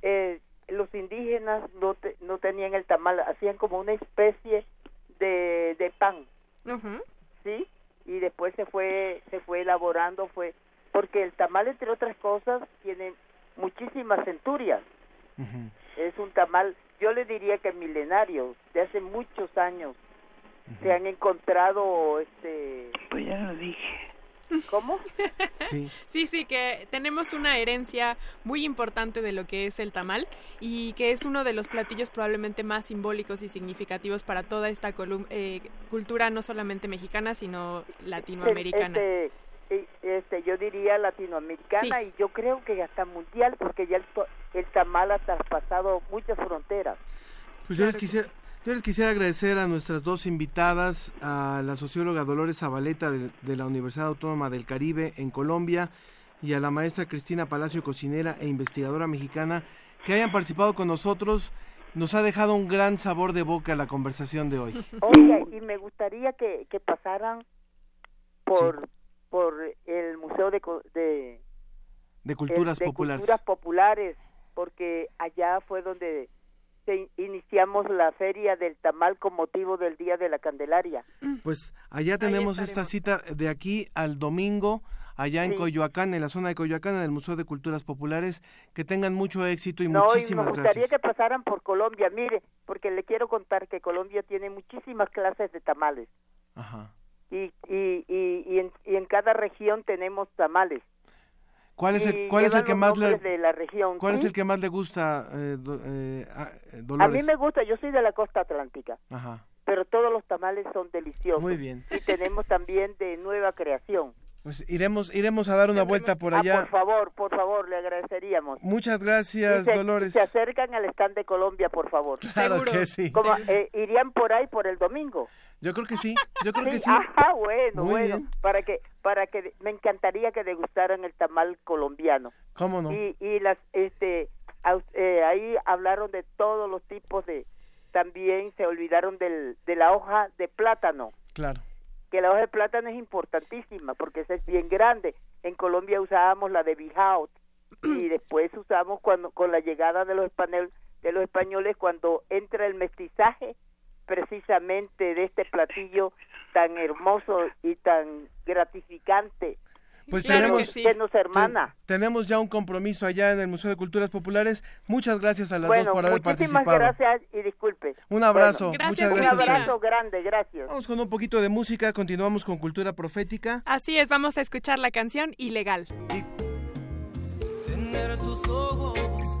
eh, los indígenas no te- no tenían el tamal, hacían como una especie de, de pan, ¿sí? Y después se fue se fue elaborando fue porque el tamal entre otras cosas tiene muchísimas centurias. Es un tamal, yo le diría que milenario, de hace muchos años. Se han encontrado este pues ya lo dije. ¿Cómo? <laughs> Sí. Sí, sí, que tenemos una herencia muy importante de lo que es el tamal y que es uno de los platillos probablemente más simbólicos y significativos para toda esta colum- eh, cultura no solamente mexicana, sino latinoamericana. Este, este, yo diría latinoamericana y yo creo que hasta mundial porque ya el, to- el tamal ha traspasado muchas fronteras. Pues yo les quisiera, yo les quisiera agradecer a nuestras dos invitadas, a la socióloga Dolores Zabaleta de, de la Universidad Autónoma del Caribe en Colombia y a la maestra Cristina Palacio, cocinera e investigadora mexicana, que hayan participado con nosotros. Nos ha dejado un gran sabor de boca la conversación de hoy. Oiga, y me gustaría que, que pasaran por por el Museo de, Co- de, De culturas de populares. culturas populares, porque allá fue donde se iniciamos la feria del tamal con motivo del Día de la Candelaria. Pues allá tenemos esta cita de aquí al domingo, allá en Sí. Coyoacán, en la zona de Coyoacán, en el Museo de Culturas Populares. Que tengan mucho éxito y no, y me muchísimas gustaría gracias. que pasaran por Colombia, mire, porque le quiero contar que Colombia tiene muchísimas clases de tamales Ajá. Y, y, y, y en, y en cada región tenemos tamales. ¿Cuál es el, cuál es el que más le, nombres de la región. cuál es el que más le gusta, eh, do- eh, a- eh, A Dolores? mí me gusta, yo soy de la costa atlántica, Ajá. pero todos los tamales son deliciosos. Muy bien. Y tenemos también de nueva creación. Pues iremos, iremos a dar una vuelta por Ah, allá. por favor, por favor, le agradeceríamos. Muchas gracias, se, Dolores. se acercan al stand de Colombia, por favor. Claro Seguro. que sí. Como, eh, irían por ahí por el domingo. Yo creo que sí, yo creo que sí. Ajá, bueno, Muy bueno. bien. Para que, para que, me encantaría que degustaran el tamal colombiano. ¿Cómo no? Y, y las, este, eh, ahí hablaron de todos los tipos de, también se olvidaron del, de la hoja de plátano. Claro. que la hoja de plátano es importantísima porque esa es bien grande. En Colombia usábamos la de Bijaut <clears throat> y después usamos cuando con la llegada de los españoles de los españoles cuando entra el mestizaje precisamente de este platillo tan hermoso y tan gratificante Pues que, tenemos, nos, que nos hermana. te- tenemos ya un compromiso allá en el Museo de Culturas Populares. Muchas gracias a las Bueno, dos por haber muchísimas participado. gracias y disculpe. Un abrazo, Bueno, muchas Un gracias ustedes. abrazo grande, gracias. Vamos con un poquito de música, continuamos con Cultura Profética. Así es, vamos a escuchar la canción Ilegal. Tener tus ojos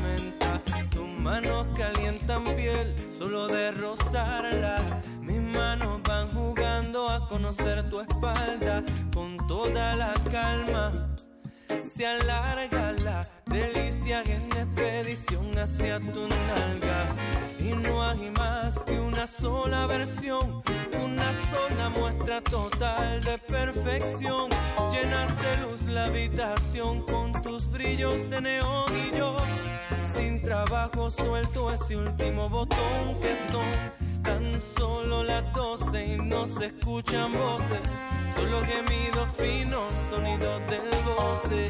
manos calientan piel solo de rozarla. Mis manos van jugando a conocer tu espalda. Con toda la calma se alarga la delicia en expedición hacia tus nalgas. Y no hay más que una sola versión, una sola muestra total de perfección. Llenas de luz la habitación con tus brillos de neón y yo sin trabajo suelto ese último botón que son tan solo las doce y no se escuchan voces, solo gemidos finos, sonidos del goce.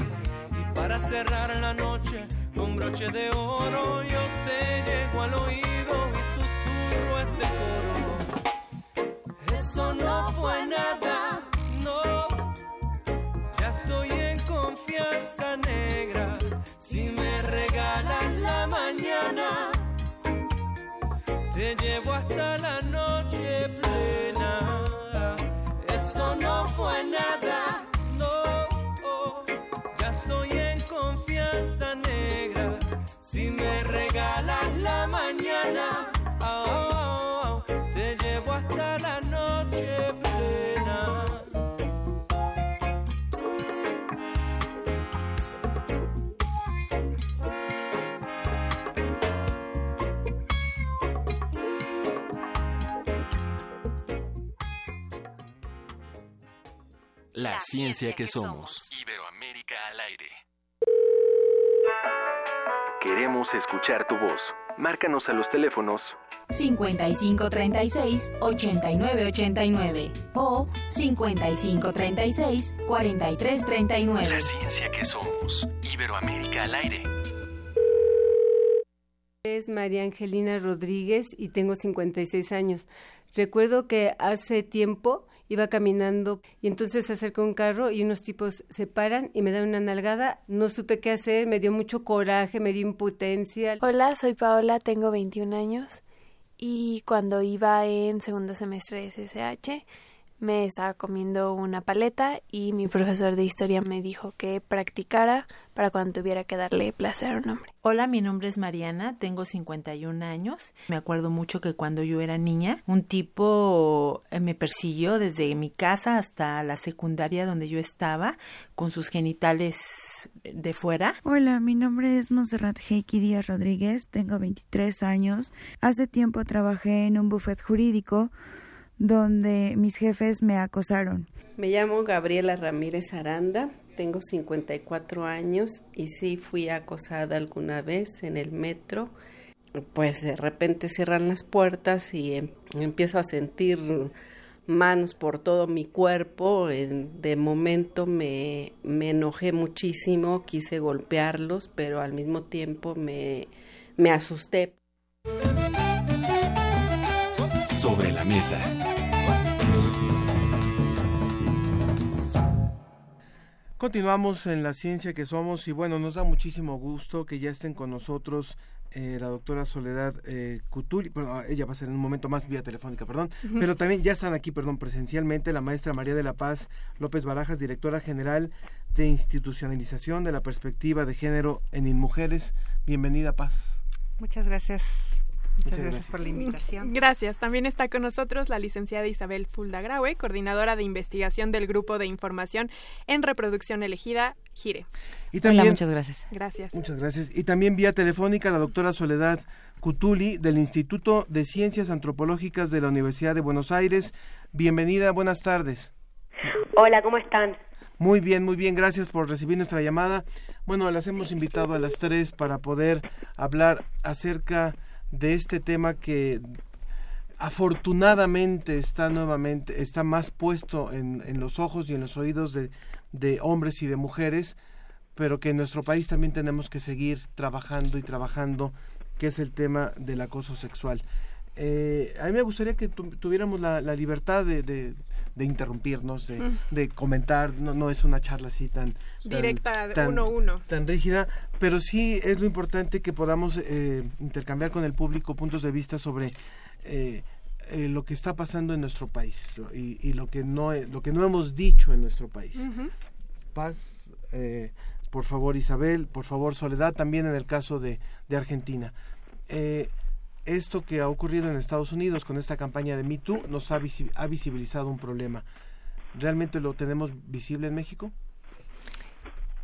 Y para cerrar la noche con broche de oro yo te llego al oído y susurro este coro. Eso no fue nada, te llevo hasta la noche plena. Eso no fue nada, La ciencia que somos. Iberoamérica al aire. Queremos escuchar tu voz. Márcanos a los teléfonos 5536-8989 o 5536-4339. La ciencia que somos. Iberoamérica al aire. Es María Angelina Rodríguez y tengo 56 años. Recuerdo que hace tiempo iba caminando y entonces se acerca un carro y unos tipos se paran y me dan una nalgada. No supe qué hacer, me dio mucho coraje, me dio impotencia. Hola, soy Paola, tengo 21 años y cuando iba en segundo semestre de SSH me estaba comiendo una paleta y mi profesor de historia me dijo que practicara para cuando tuviera que darle placer a un hombre. Hola, mi nombre es Mariana, tengo 51 años. Me acuerdo mucho que cuando yo era niña, un tipo eh, me persiguió desde mi casa hasta la secundaria donde yo estaba, con sus genitales de fuera. Hola, mi nombre es Monserrat Heiki Díaz Rodríguez, tengo 23 años. Hace tiempo trabajé en un buffet jurídico donde mis jefes me acosaron. Me llamo Gabriela Ramírez Aranda, tengo 54 años y sí fui acosada alguna vez en el metro. Pues de repente cierran las puertas y em- empiezo a sentir manos por todo mi cuerpo. De momento me, me enojé muchísimo, quise golpearlos, pero al mismo tiempo me, me asusté. Sobre la mesa. Continuamos en la ciencia que somos y bueno, nos da muchísimo gusto que ya estén con nosotros eh, la doctora Soledad eh, Cutuli, bueno, ella va a ser en un momento más vía telefónica, perdón, pero también ya están aquí, perdón, presencialmente la maestra María de la Paz López Barajas, directora general de institucionalización de la perspectiva de género en Inmujeres. Bienvenida, Paz. Muchas gracias. Muchas, Muchas gracias, por la invitación. Gracias. También está con nosotros la licenciada Isabel Fuldagraue, coordinadora de investigación del Grupo de Información en Reproducción Elegida, GIRE. Y también, muchas gracias. Gracias. Muchas gracias. Y también vía telefónica la doctora Soledad Cutuli del Instituto de Ciencias Antropológicas de la Universidad de Buenos Aires. Bienvenida, buenas tardes. Hola, ¿cómo están? Muy bien, muy bien, gracias por recibir nuestra llamada. Bueno, las hemos invitado a las tres para poder hablar acerca de este tema que afortunadamente está nuevamente, está más puesto en, en los ojos y en los oídos de, de hombres y de mujeres, pero que en nuestro país también tenemos que seguir trabajando y trabajando, que es el tema del acoso sexual. Eh, a mí me gustaría que tu- tuviéramos la, libertad de, de- de interrumpirnos, de, Mm. de comentar, no, no es una charla así tan... Directa, tan- uno a uno. tan rígida, pero sí es lo importante que podamos eh, intercambiar con el público puntos de vista sobre eh, eh, lo que está pasando en nuestro país y, y lo que no he- lo que no hemos dicho en nuestro país. Paz, eh, por favor Isabel, por favor Soledad, también en el caso de, de Argentina. Eh, esto que ha ocurrido en Estados Unidos con esta campaña de Me Too nos ha, ha visibilizado un problema. ¿Realmente lo tenemos visible en México?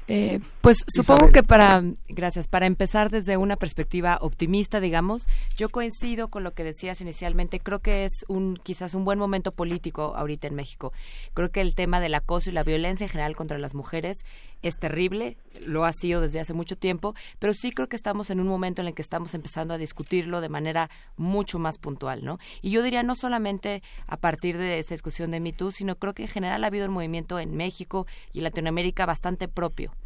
Eh, pues supongo Isabel. que para, gracias, para empezar desde una perspectiva optimista, digamos, yo coincido con lo que decías inicialmente. Creo que es un quizás un buen momento político ahorita en México. Creo que el tema del acoso y la violencia en general contra las mujeres es terrible, lo ha sido desde hace mucho tiempo, pero sí creo que estamos en un momento en el que estamos empezando a discutirlo de manera mucho más puntual, ¿no? Y yo diría no solamente a partir de esta discusión de Me Too, sino creo que en general ha habido un movimiento en México y en Latinoamérica bastante propio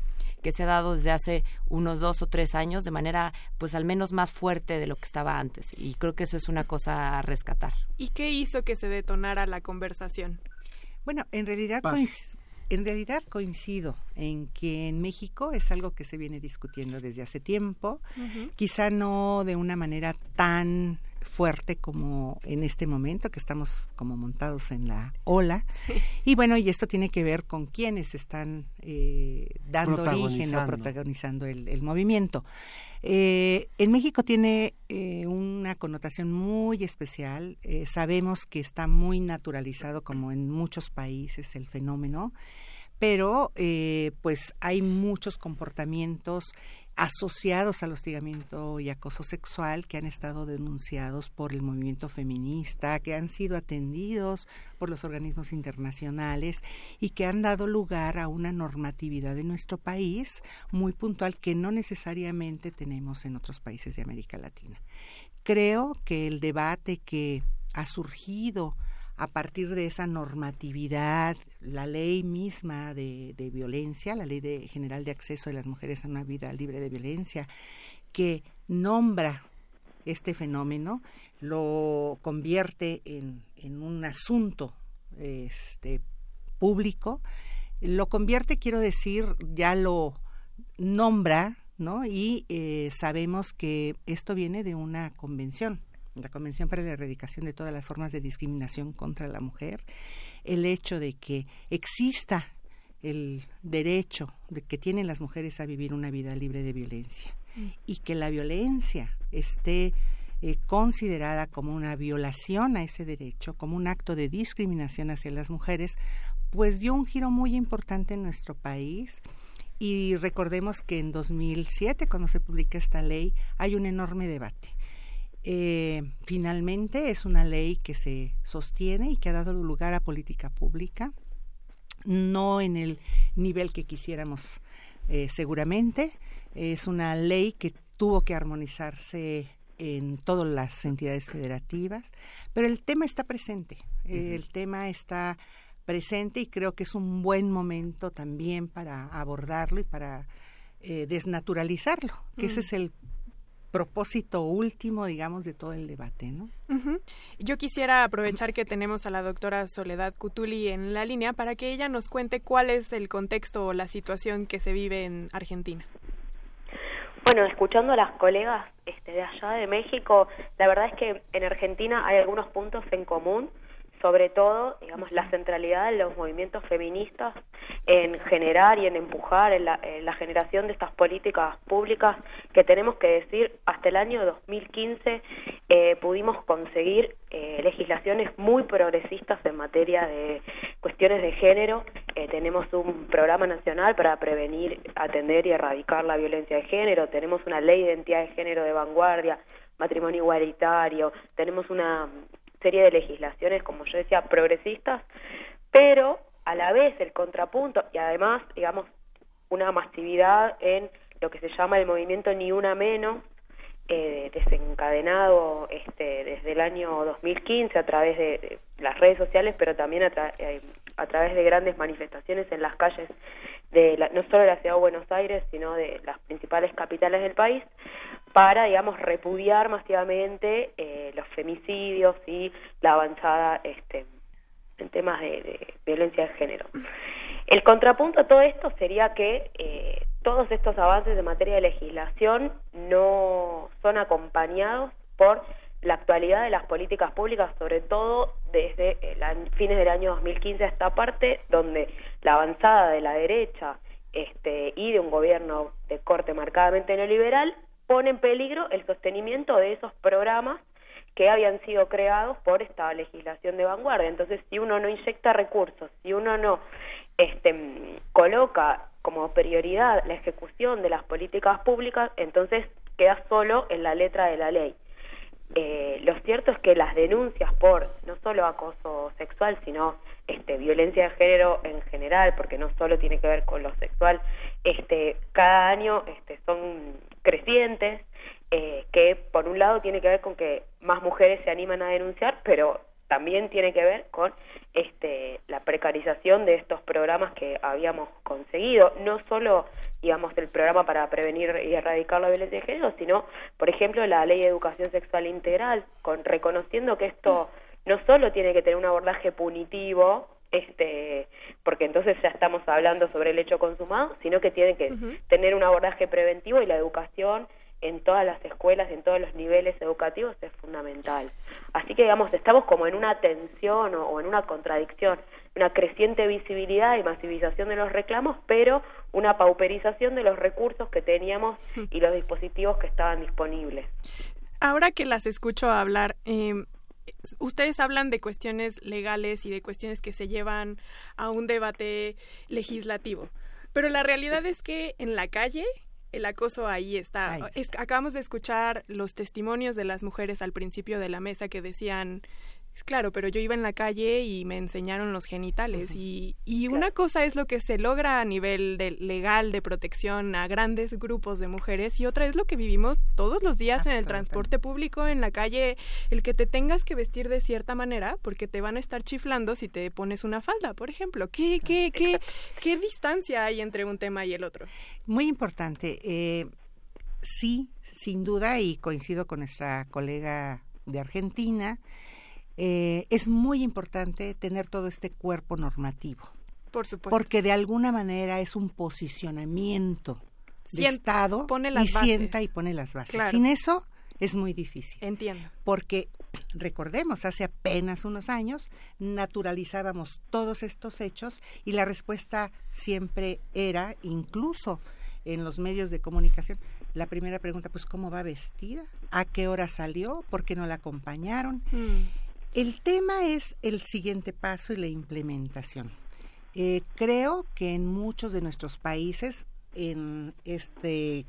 que se ha dado desde hace unos dos o tres años de manera pues al menos más fuerte de lo que estaba antes y creo que eso es una cosa a rescatar. ¿Y qué hizo que se detonara la conversación? Bueno, en realidad, en realidad coincido en que en México es algo que se viene discutiendo desde hace tiempo, quizá no de una manera tan fuerte como en este momento que estamos como montados en la ola y bueno y esto tiene que ver con quienes están eh, dando origen o Protagonizando. protagonizando el, el movimiento Eh, en México tiene eh, una connotación muy especial. Eh, sabemos que está muy naturalizado, como en muchos países, el fenómeno, pero eh, pues hay muchos comportamientos asociados al hostigamiento y acoso sexual que han estado denunciados por el movimiento feminista, que han sido atendidos por los organismos internacionales y que han dado lugar a una normatividad en nuestro país muy puntual que no necesariamente tenemos en otros países de América Latina. Creo que el debate que ha surgido a partir de esa normatividad, la ley misma de, de violencia, la ley de, general de acceso de las mujeres a una vida libre de violencia, que nombra este fenómeno, lo convierte en, un asunto este, público, lo convierte, quiero decir, ya lo nombra, ¿no? Y eh, sabemos que esto viene de una convención, la Convención para la Erradicación de todas las formas de discriminación contra la mujer, el hecho de que exista el derecho de que tienen las mujeres a vivir una vida libre de violencia y que la violencia esté eh, considerada como una violación a ese derecho, como un acto de discriminación hacia las mujeres, pues dio un giro muy importante en nuestro país. Y recordemos que en 2007, cuando se publica esta ley, hay un enorme debate. Eh, finalmente es una ley que se sostiene y que ha dado lugar a política pública, no en el nivel que quisiéramos eh, seguramente. Es una ley que tuvo que armonizarse en todas las entidades federativas, pero el tema está presente, eh, el tema está presente y creo que es un buen momento también para abordarlo y para eh, desnaturalizarlo, que ese es el propósito último, digamos, de todo el debate, ¿no? Yo quisiera aprovechar que tenemos a la doctora Soledad Cutuli en la línea para que ella nos cuente cuál es el contexto o la situación que se vive en Argentina. Bueno, escuchando a las colegas este, de allá de México, la verdad es que en Argentina hay algunos puntos en común sobre todo, digamos, la centralidad de los movimientos feministas en generar y en empujar en la, generación de estas políticas públicas que tenemos que decir, hasta el año 2015 eh, pudimos conseguir eh, legislaciones muy progresistas en materia de cuestiones de género. Eh, tenemos un programa nacional para prevenir, atender y erradicar la violencia de género, tenemos una ley de identidad de género de vanguardia, matrimonio igualitario, tenemos una serie de legislaciones, como yo decía, progresistas, pero a la vez el contrapunto y además, digamos, una masividad en lo que se llama el movimiento Ni Una Menos, eh, desencadenado este, desde el año 2015 a través de, las redes sociales, pero también a, eh, a, través de grandes manifestaciones en las calles de no solo de la ciudad de Buenos Aires, sino de las principales capitales del país, para, digamos, repudiar masivamente eh, los femicidios y la avanzada este, en temas de, violencia de género. El contrapunto a todo esto sería que eh, todos estos avances en materia de legislación no son acompañados por la actualidad de las políticas públicas, sobre todo desde el fines del año 2015 a esta parte, donde la avanzada de la derecha este, y de un gobierno de corte marcadamente neoliberal pone en peligro el sostenimiento de esos programas que habían sido creados por esta legislación de vanguardia. Entonces, si uno no inyecta recursos, si uno no este, coloca como prioridad la ejecución de las políticas públicas, entonces queda solo en la letra de la ley. Eh, lo cierto es que las denuncias por no solo acoso sexual, sino este, violencia de género en general, porque no solo tiene que ver con lo sexual, este, cada año este, son crecientes, eh, que por un lado tiene que ver con que más mujeres se animan a denunciar, pero también tiene que ver con este, la precarización de estos programas que habíamos conseguido, no solo digamos el programa para prevenir y erradicar la violencia de género, sino por ejemplo la ley de educación sexual integral, con reconociendo que esto no solo tiene que tener un abordaje punitivo, este, porque entonces ya estamos hablando sobre el hecho consumado, sino que tiene que tener un abordaje preventivo y la educación en todas las escuelas, en todos los niveles educativos es fundamental. Así que digamos, estamos como en una tensión o, en una contradicción, una creciente visibilidad y masivización de los reclamos, pero una pauperización de los recursos que teníamos y los dispositivos que estaban disponibles. Ahora que las escucho hablar, eh, ustedes hablan de cuestiones legales y de cuestiones que se llevan a un debate legislativo, pero la realidad es que en la calle el acoso ahí está. acabamos de escuchar los testimonios de las mujeres al principio de la mesa que decían Claro, pero yo iba en la calle y me enseñaron los genitales y, y una cosa es lo que se logra a nivel de legal de protección a grandes grupos de mujeres y otra es lo que vivimos todos los días en el transporte público, en la calle, el que te tengas que vestir de cierta manera porque te van a estar chiflando si te pones una falda, por ejemplo. ¿Qué, qué, qué, qué distancia hay entre un tema y el otro? Muy importante. Eh, sí, sin duda, y coincido con nuestra colega de Argentina, eh, es muy importante tener todo este cuerpo normativo. Por supuesto. Porque de alguna manera es un posicionamiento de Estado y sienta y pone las bases. Sin eso es muy difícil. Entiendo. Porque <clears throat> recordemos, hace apenas unos años naturalizábamos todos estos hechos y la respuesta siempre era, incluso en los medios de comunicación, la primera pregunta, pues, ¿cómo va vestida? ¿A qué hora salió? ¿Por qué no la acompañaron? Mm. El tema es el siguiente paso y la implementación. Eh, creo que en muchos de nuestros países, en este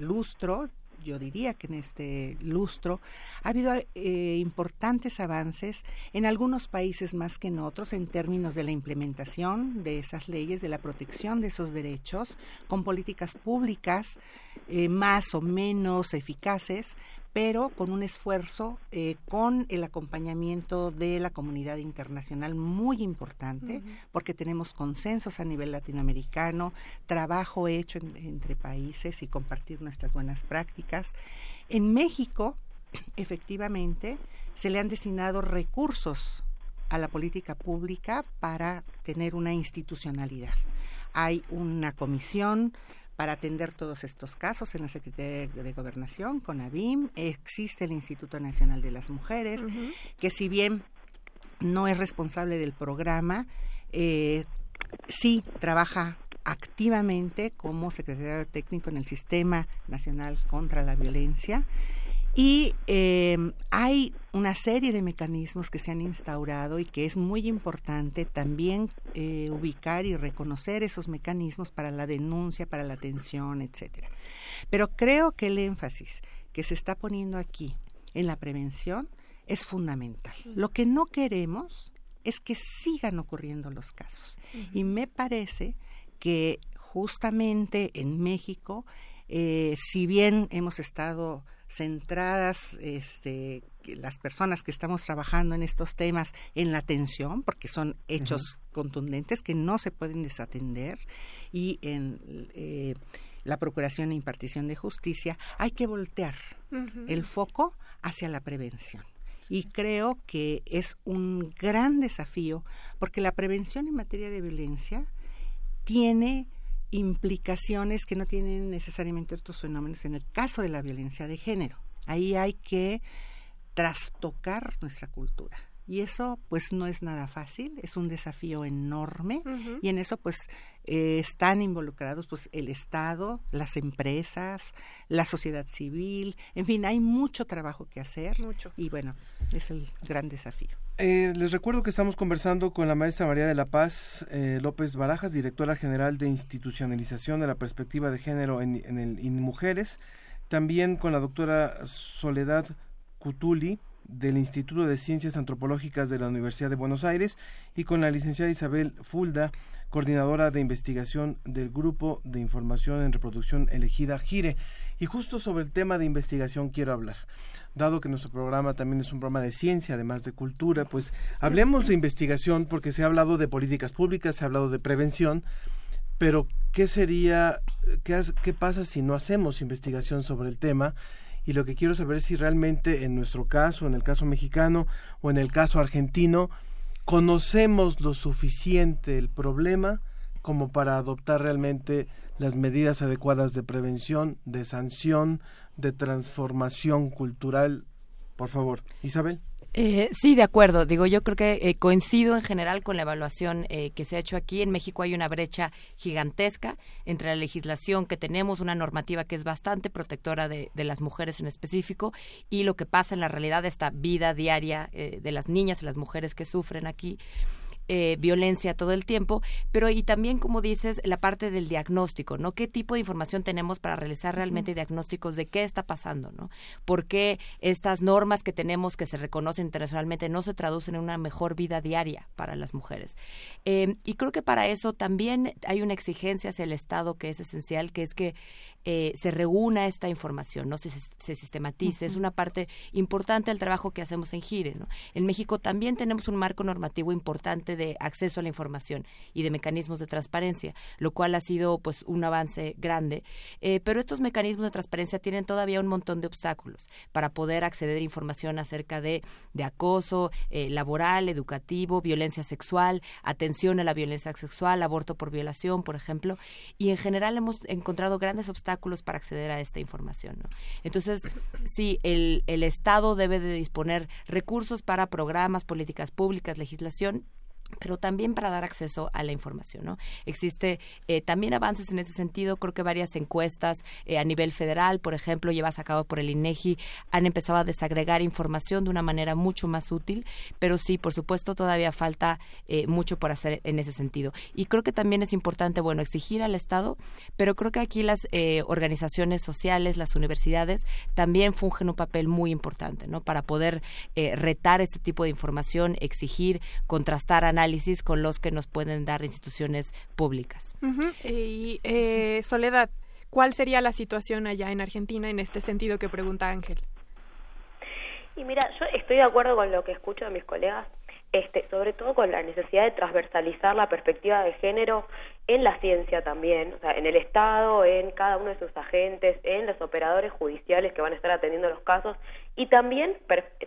lustro, yo diría que en este lustro ha habido eh, importantes avances en algunos países más que en otros en términos de la implementación de esas leyes, de la protección de esos derechos, con políticas públicas eh, más o menos eficaces, pero con un esfuerzo, eh, con el acompañamiento de la comunidad internacional muy importante, porque tenemos consensos a nivel latinoamericano, trabajo hecho entre países y compartir nuestras buenas prácticas. En México, efectivamente, se le han destinado recursos a la política pública para tener una institucionalidad. Hay una comisión para atender todos estos casos en la Secretaría de Gobernación, con ABIM. Existe el Instituto Nacional de las Mujeres, que si bien no es responsable del programa, eh, sí trabaja activamente como secretario técnico en el Sistema Nacional contra la Violencia y em, hay una serie de mecanismos que se han instaurado y que es muy importante también eh, ubicar y reconocer esos mecanismos para la denuncia, para la atención, etcétera. Pero creo que el énfasis que se está poniendo aquí en la prevención es fundamental. Lo que no queremos es que sigan ocurriendo los casos. Y me parece que justamente en México, eh, si bien hemos estado centradas este, las personas que estamos trabajando en estos temas en la atención, porque son hechos contundentes que no se pueden desatender, y en eh, la procuración e impartición de justicia, hay que voltear el foco hacia la prevención. Y creo que es un gran desafío, porque la prevención en materia de violencia tiene implicaciones que no tienen necesariamente otros fenómenos en el caso de la violencia de género. Ahí hay que trastocar nuestra cultura. Y eso pues no es nada fácil, es un desafío enorme y en eso pues eh, están involucrados pues el Estado, las empresas, la sociedad civil, en fin, hay mucho trabajo que hacer mucho. y bueno, es el gran desafío. Eh, les recuerdo que estamos conversando con la maestra María de la Paz eh, López Barajas, directora general de institucionalización de la perspectiva de género en, en, el, en mujeres, también con la doctora Soledad Cutuli, del Instituto de Ciencias Antropológicas de la Universidad de Buenos Aires y con la licenciada Isabel Fulda, coordinadora de investigación del Grupo de Información en Reproducción Elegida GIRE. Y justo sobre el tema de investigación quiero hablar. Dado que nuestro programa también es un programa de ciencia, además de cultura, pues hablemos de investigación porque se ha hablado de políticas públicas, se ha hablado de prevención, pero ¿qué sería, qué, qué pasa si no hacemos investigación sobre el tema? y lo que quiero saber es si realmente en nuestro caso, en el caso mexicano o en el caso argentino, conocemos lo suficiente el problema como para adoptar realmente las medidas adecuadas de prevención, de sanción, de transformación cultural. Por favor, Isabel. Eh, sí, de acuerdo. Digo, yo creo que eh, coincido en general con la evaluación eh, que se ha hecho aquí. En México hay una brecha gigantesca entre la legislación que tenemos, una normativa que es bastante protectora de, de las mujeres en específico, y lo que pasa en la realidad de esta vida diaria de las niñas y las mujeres que sufren aquí. Eh, violencia todo el tiempo, pero y también, como dices, la parte del diagnóstico, ¿no? ¿Qué tipo de información tenemos para realizar realmente diagnósticos de qué está pasando, ¿no? ¿Por qué estas normas que tenemos que se reconocen internacionalmente no se traducen en una mejor vida diaria para las mujeres? Eh, y creo que para eso también hay una exigencia hacia el Estado que es esencial, que es que eh, se reúna esta información, no se, se sistematice. Es una parte importante del trabajo que hacemos en Gire. ¿no? En México también tenemos un marco normativo importante de acceso a la información y de mecanismos de transparencia, lo cual ha sido pues un avance grande. Eh, pero estos mecanismos de transparencia tienen todavía un montón de obstáculos para poder acceder a información acerca de, de acoso eh, laboral, educativo, violencia sexual, atención a la violencia sexual, aborto por violación, por ejemplo. Y en general hemos encontrado grandes obstáculos para acceder a esta información. ¿no? Entonces, sí, el, el Estado debe de disponer recursos para programas, políticas públicas, legislación pero también para dar acceso a la información. ¿no? Existe eh, también avances en ese sentido, creo que varias encuestas eh, a nivel federal, por ejemplo, llevas a cabo por el INEGI, han empezado a desagregar información de una manera mucho más útil, pero sí, por supuesto, todavía falta eh, mucho por hacer en ese sentido. Y creo que también es importante, bueno, exigir al Estado, pero creo que aquí las organizaciones sociales, las universidades, también fungen un papel muy importante, ¿no? Para poder retar este tipo de información, exigir, contrastar, análisis con los que nos pueden dar instituciones públicas. Y eh, Soledad, ¿cuál sería la situación allá en Argentina en este sentido que pregunta Ángel? Y mira, yo estoy de acuerdo con lo que escucho de mis colegas, este, sobre todo con la necesidad de transversalizar la perspectiva de género en la ciencia también, o sea, en el Estado, en cada uno de sus agentes, en los operadores judiciales que van a estar atendiendo los casos y también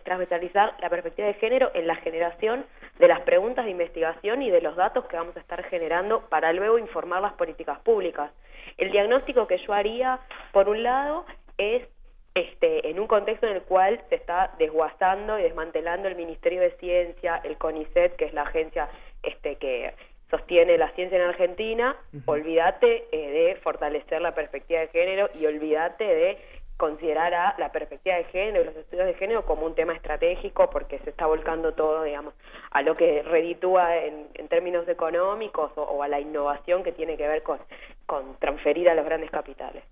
transversalizar la perspectiva de género en la generación de las preguntas de investigación y de los datos que vamos a estar generando para luego informar las políticas públicas. El diagnóstico que yo haría, por un lado, es este, en un contexto en el cual se está desguazando y desmantelando el Ministerio de Ciencia, el CONICET, que es la agencia este, que sostiene la ciencia en Argentina, olvídate eh, de fortalecer la perspectiva de género y olvídate de considerar a la perspectiva de género y los estudios de género como un tema estratégico porque se está volcando todo, digamos, a lo que reditúa en, términos económicos o, a la innovación que tiene que ver con, con transferir a los grandes capitales.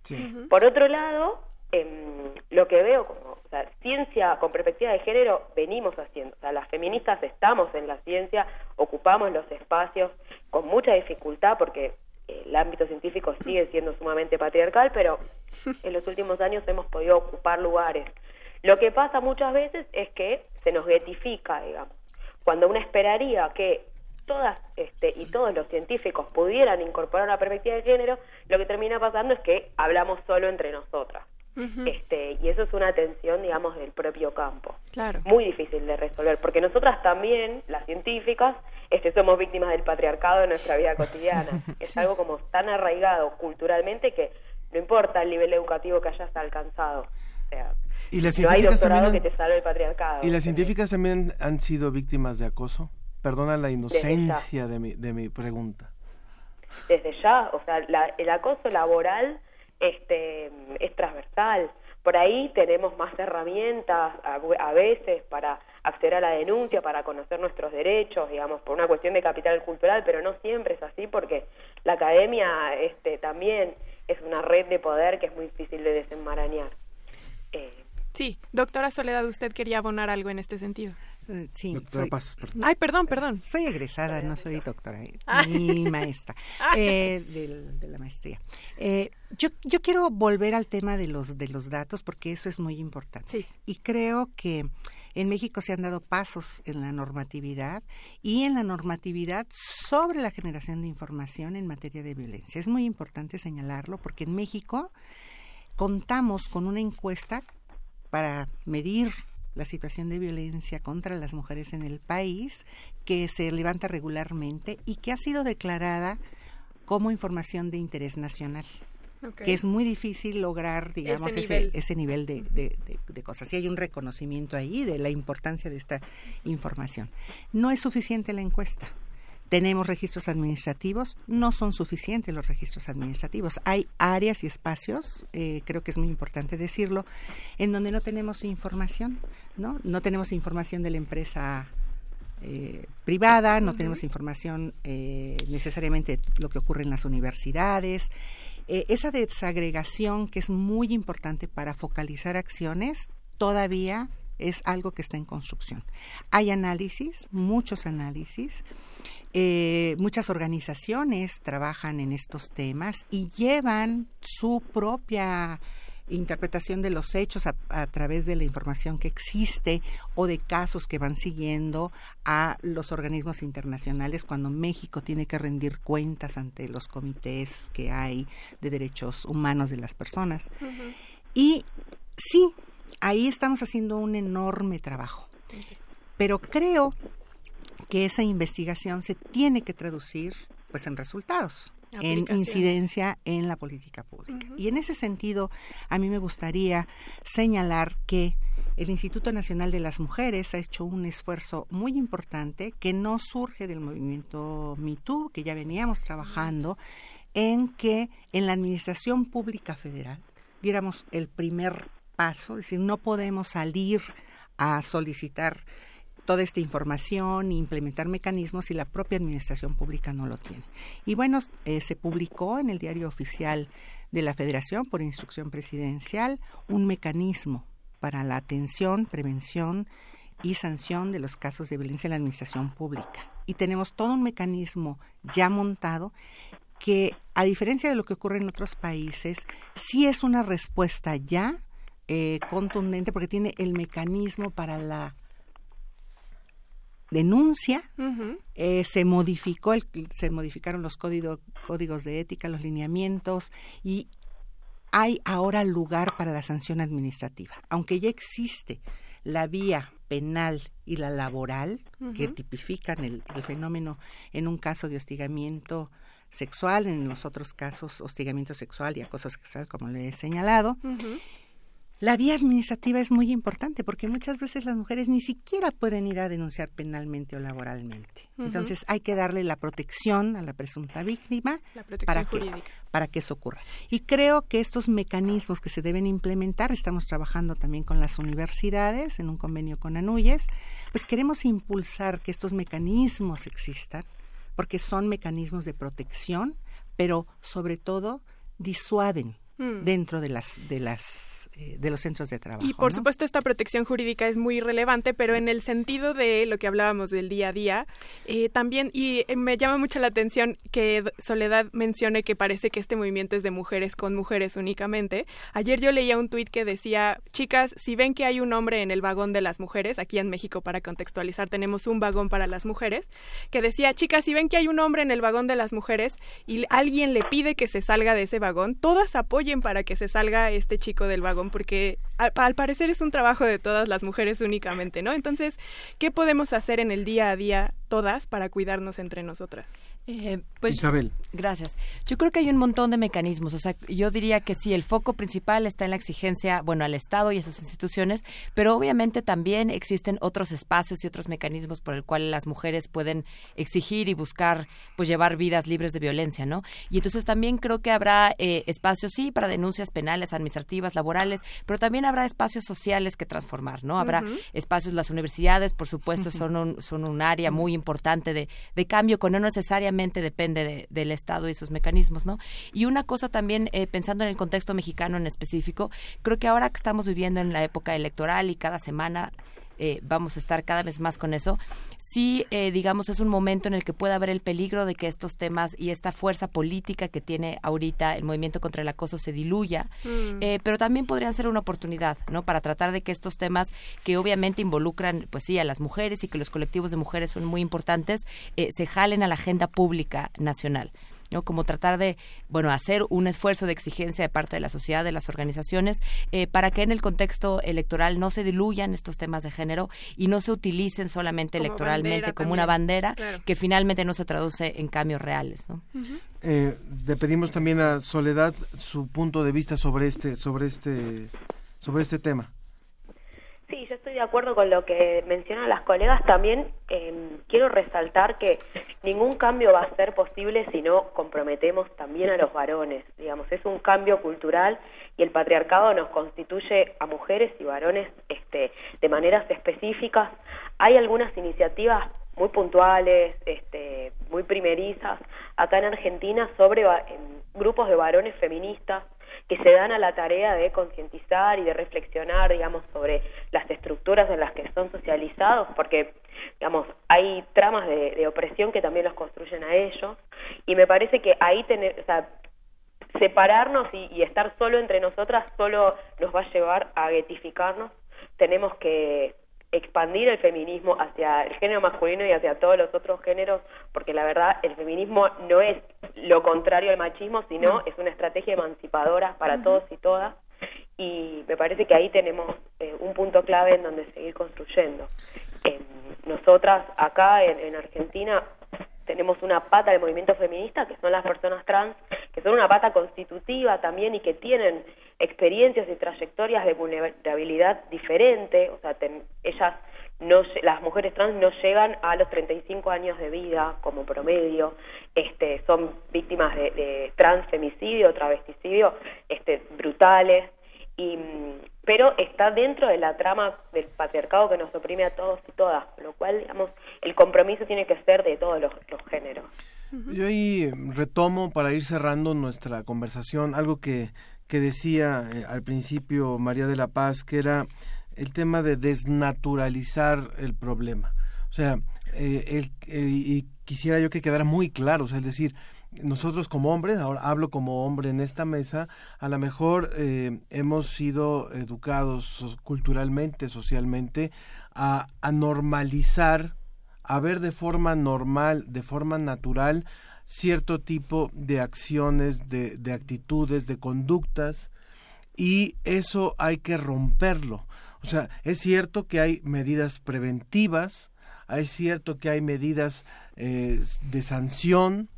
Por otro lado, Em, lo que veo como o sea, ciencia con perspectiva de género venimos haciendo, o sea, las feministas estamos en la ciencia, ocupamos los espacios con mucha dificultad porque eh, el ámbito científico sigue siendo sumamente patriarcal, pero en los últimos años hemos podido ocupar lugares. Lo que pasa muchas veces es que se nos getifica, digamos. Cuando uno esperaría que todas este, y todos los científicos pudieran incorporar una perspectiva de género, lo que termina pasando es que hablamos solo entre nosotras este, y eso es una tensión, digamos, del propio campo. Claro. Muy difícil de resolver, porque nosotras también, las científicas, este, somos víctimas del patriarcado en nuestra vida cotidiana. <laughs> Es algo como tan arraigado culturalmente que no importa el nivel educativo que hayas alcanzado. O sea, ¿Y las no hay doctorado que te salve el patriarcado. ¿Y las científicas también han sido víctimas de acoso? Perdona la inocencia de mi, de mi pregunta. Desde ya, o sea, el acoso laboral este, es transversal. Por ahí tenemos más herramientas a, veces para acceder a la denuncia, para conocer nuestros derechos, digamos, por una cuestión de capital cultural, pero no siempre es así porque la academia este, también es una red de poder que es muy difícil de desenmarañar. Eh, sí, doctora Soledad, usted quería abonar algo en este sentido. Eh, sí. Ay, perdón, perdón. Soy egresada, no soy doctora, ah. ni maestra ah. eh, de, la maestría. Eh, yo, yo quiero volver al tema de los, de los datos porque eso es muy importante. Y creo que en México se han dado pasos en la normatividad y en la normatividad sobre la generación de información en materia de violencia. Es muy importante señalarlo porque en México contamos con una encuesta para medir la situación de violencia contra las mujeres en el país, que se levanta regularmente y que ha sido declarada como información de interés nacional. que es muy difícil lograr, digamos, ese nivel, de, de, cosas. Y hay un reconocimiento ahí de la importancia de esta información. No es suficiente la encuesta. Tenemos registros administrativos, no son suficientes los registros administrativos. Hay áreas y espacios, eh, creo que es muy importante decirlo, en donde no tenemos información, ¿no? No tenemos información de la empresa eh, privada, no tenemos información eh, necesariamente de lo que ocurre en las universidades. esa desagregación que es muy importante para focalizar acciones, todavía es algo que está en construcción. Hay análisis, muchos análisis. Eh, muchas organizaciones trabajan en estos temas y llevan su propia interpretación de los hechos a, través de la información que existe o de casos que van siguiendo a los organismos internacionales cuando México tiene que rendir cuentas ante los comités que hay de derechos humanos de las personas. Y sí, ahí estamos haciendo un enorme trabajo. Pero creo que esa investigación se tiene que traducir pues en resultados en incidencia en la política pública. Y en ese sentido, a mí me gustaría señalar que el Instituto Nacional de las Mujeres ha hecho un esfuerzo muy importante que no surge del movimiento MeToo, que ya veníamos trabajando, en que en la Administración Pública Federal diéramos el primer paso, es decir, no podemos salir a solicitar toda esta información implementar mecanismos y la propia administración pública no lo tiene. Y bueno, eh, se publicó en el diario oficial de la Federación por instrucción presidencial un mecanismo para la atención, prevención y sanción de los casos de violencia en la administración pública. Y tenemos todo un mecanismo ya montado que, a diferencia de lo que ocurre en otros países, sí es una respuesta ya eh, contundente porque tiene el mecanismo para la denuncia, eh, se modificó, el, se modificaron los códigos, códigos de ética, los lineamientos y hay ahora lugar para la sanción administrativa, aunque ya existe la vía penal y la laboral que tipifican el, fenómeno en un caso de hostigamiento sexual, en los otros casos hostigamiento sexual y acoso sexual, como le he señalado. La vía administrativa es muy importante porque muchas veces las mujeres ni siquiera pueden ir a denunciar penalmente o laboralmente. Entonces hay que darle la protección a la presunta víctima para que, para que eso ocurra. Y creo que estos mecanismos que se deben implementar, estamos trabajando también con las universidades en un convenio con ANUYES, pues queremos impulsar que estos mecanismos existan porque son mecanismos de protección, pero sobre todo disuaden mm. dentro de las de las eh, de los centros de trabajo. Y por supuesto esta protección jurídica es muy relevante, pero en el sentido de lo que hablábamos del día a día, eh, también, y eh, me llama mucho la atención que Soledad mencione que parece que este movimiento es de mujeres con mujeres únicamente. Ayer yo leía un tuit que decía, chicas, si ven que hay un hombre en el vagón de las mujeres, aquí en México para contextualizar tenemos un vagón para las mujeres, que decía, chicas, si ven que hay un hombre en el vagón de las mujeres y alguien le pide que se salga de ese vagón, todas apoyen para que se salga este chico del vagón porque al, parecer es un trabajo de todas las mujeres únicamente, ¿no? Entonces, ¿qué podemos hacer en el día a día todas para cuidarnos entre nosotras? Eh, pues, Isabel. Gracias. Yo creo que hay un montón de mecanismos. O sea, yo diría que sí, el foco principal está en la exigencia, bueno, al Estado y a sus instituciones, pero obviamente también existen otros espacios y otros mecanismos por el cual las mujeres pueden exigir y buscar, pues, llevar vidas libres de violencia, ¿no? Y entonces también creo que habrá eh, espacios, sí, para denuncias penales, administrativas, laborales, pero también habrá espacios sociales que transformar, ¿no? Habrá espacios, las universidades, por supuesto, son, un, son un área muy importante de, de cambio, con no necesariamente depende del Estado y sus mecanismos, ¿no? Y una cosa también, eh, pensando en el contexto mexicano en específico, creo que ahora que estamos viviendo en la época electoral y cada semana eh, vamos a estar cada vez más con eso, sí, eh, digamos, es un momento en el que puede haber el peligro de que estos temas y esta fuerza política que tiene ahorita el movimiento contra el acoso se diluya, mm. eh, pero también podrían ser una oportunidad, ¿no? Para tratar de que estos temas que obviamente involucran, pues sí, a las mujeres y que los colectivos de mujeres son muy importantes, se jalen a la agenda pública nacional. ¿No? Como tratar de, bueno, hacer un esfuerzo de exigencia de parte de la sociedad, de las organizaciones, eh, para que en el contexto electoral no se diluyan estos temas de género y no se utilicen solamente electoralmente como una bandera que finalmente no se traduce en cambios reales, ¿no? Eh, le pedimos también a Soledad su punto de vista sobre este, sobre este, sobre este tema. Sí, yo estoy de acuerdo con lo que mencionan las colegas. También eh, quiero resaltar que ningún cambio va a ser posible si no comprometemos también a los varones. Digamos, es un cambio cultural y el patriarcado nos constituye a mujeres y varones este, de maneras específicas. Hay algunas iniciativas muy puntuales, este, muy primerizas acá en Argentina sobre grupos de varones feministas que se dan a la tarea de concientizar y de reflexionar, digamos, sobre las estructuras en las que son socializados, porque, digamos, hay tramas de, opresión que también los construyen a ellos, y me parece que ahí tener, o sea, separarnos y, y estar solo entre nosotras solo nos va a llevar a guetificarnos, tenemos que expandir el feminismo hacia el género masculino y hacia todos los otros géneros, porque la verdad el feminismo no es lo contrario al machismo, sino es una estrategia emancipadora para todos y todas. Y me parece que ahí tenemos eh, un punto clave en donde seguir construyendo. nosotras acá en Argentina tenemos una pata del movimiento feminista, que son las personas trans, que son una pata constitutiva también y que tienen experiencias y trayectorias de vulnerabilidad diferente, o sea, ellas no las mujeres trans no llegan a los 35 años de vida como promedio, este son víctimas de, de transfemicidio, travesticidio, este brutales y pero está dentro de la trama del patriarcado que nos oprime a todos y todas, con lo cual, digamos, el compromiso tiene que ser de todos los, géneros. Yo ahí retomo para ir cerrando nuestra conversación algo que, que decía eh, al principio María de la Paz, que era el tema de desnaturalizar el problema. O sea, eh, el, eh, y quisiera yo que quedara muy claro, o sea, es decir, nosotros como hombres, ahora hablo como hombre en esta mesa, a lo mejor eh, hemos sido educados culturalmente, socialmente, a, normalizar, a ver de forma normal, de forma natural, cierto tipo de acciones, de, de actitudes, de conductas, y eso hay que romperlo. O sea, es cierto que hay medidas preventivas, es cierto que hay medidas eh, de sanción,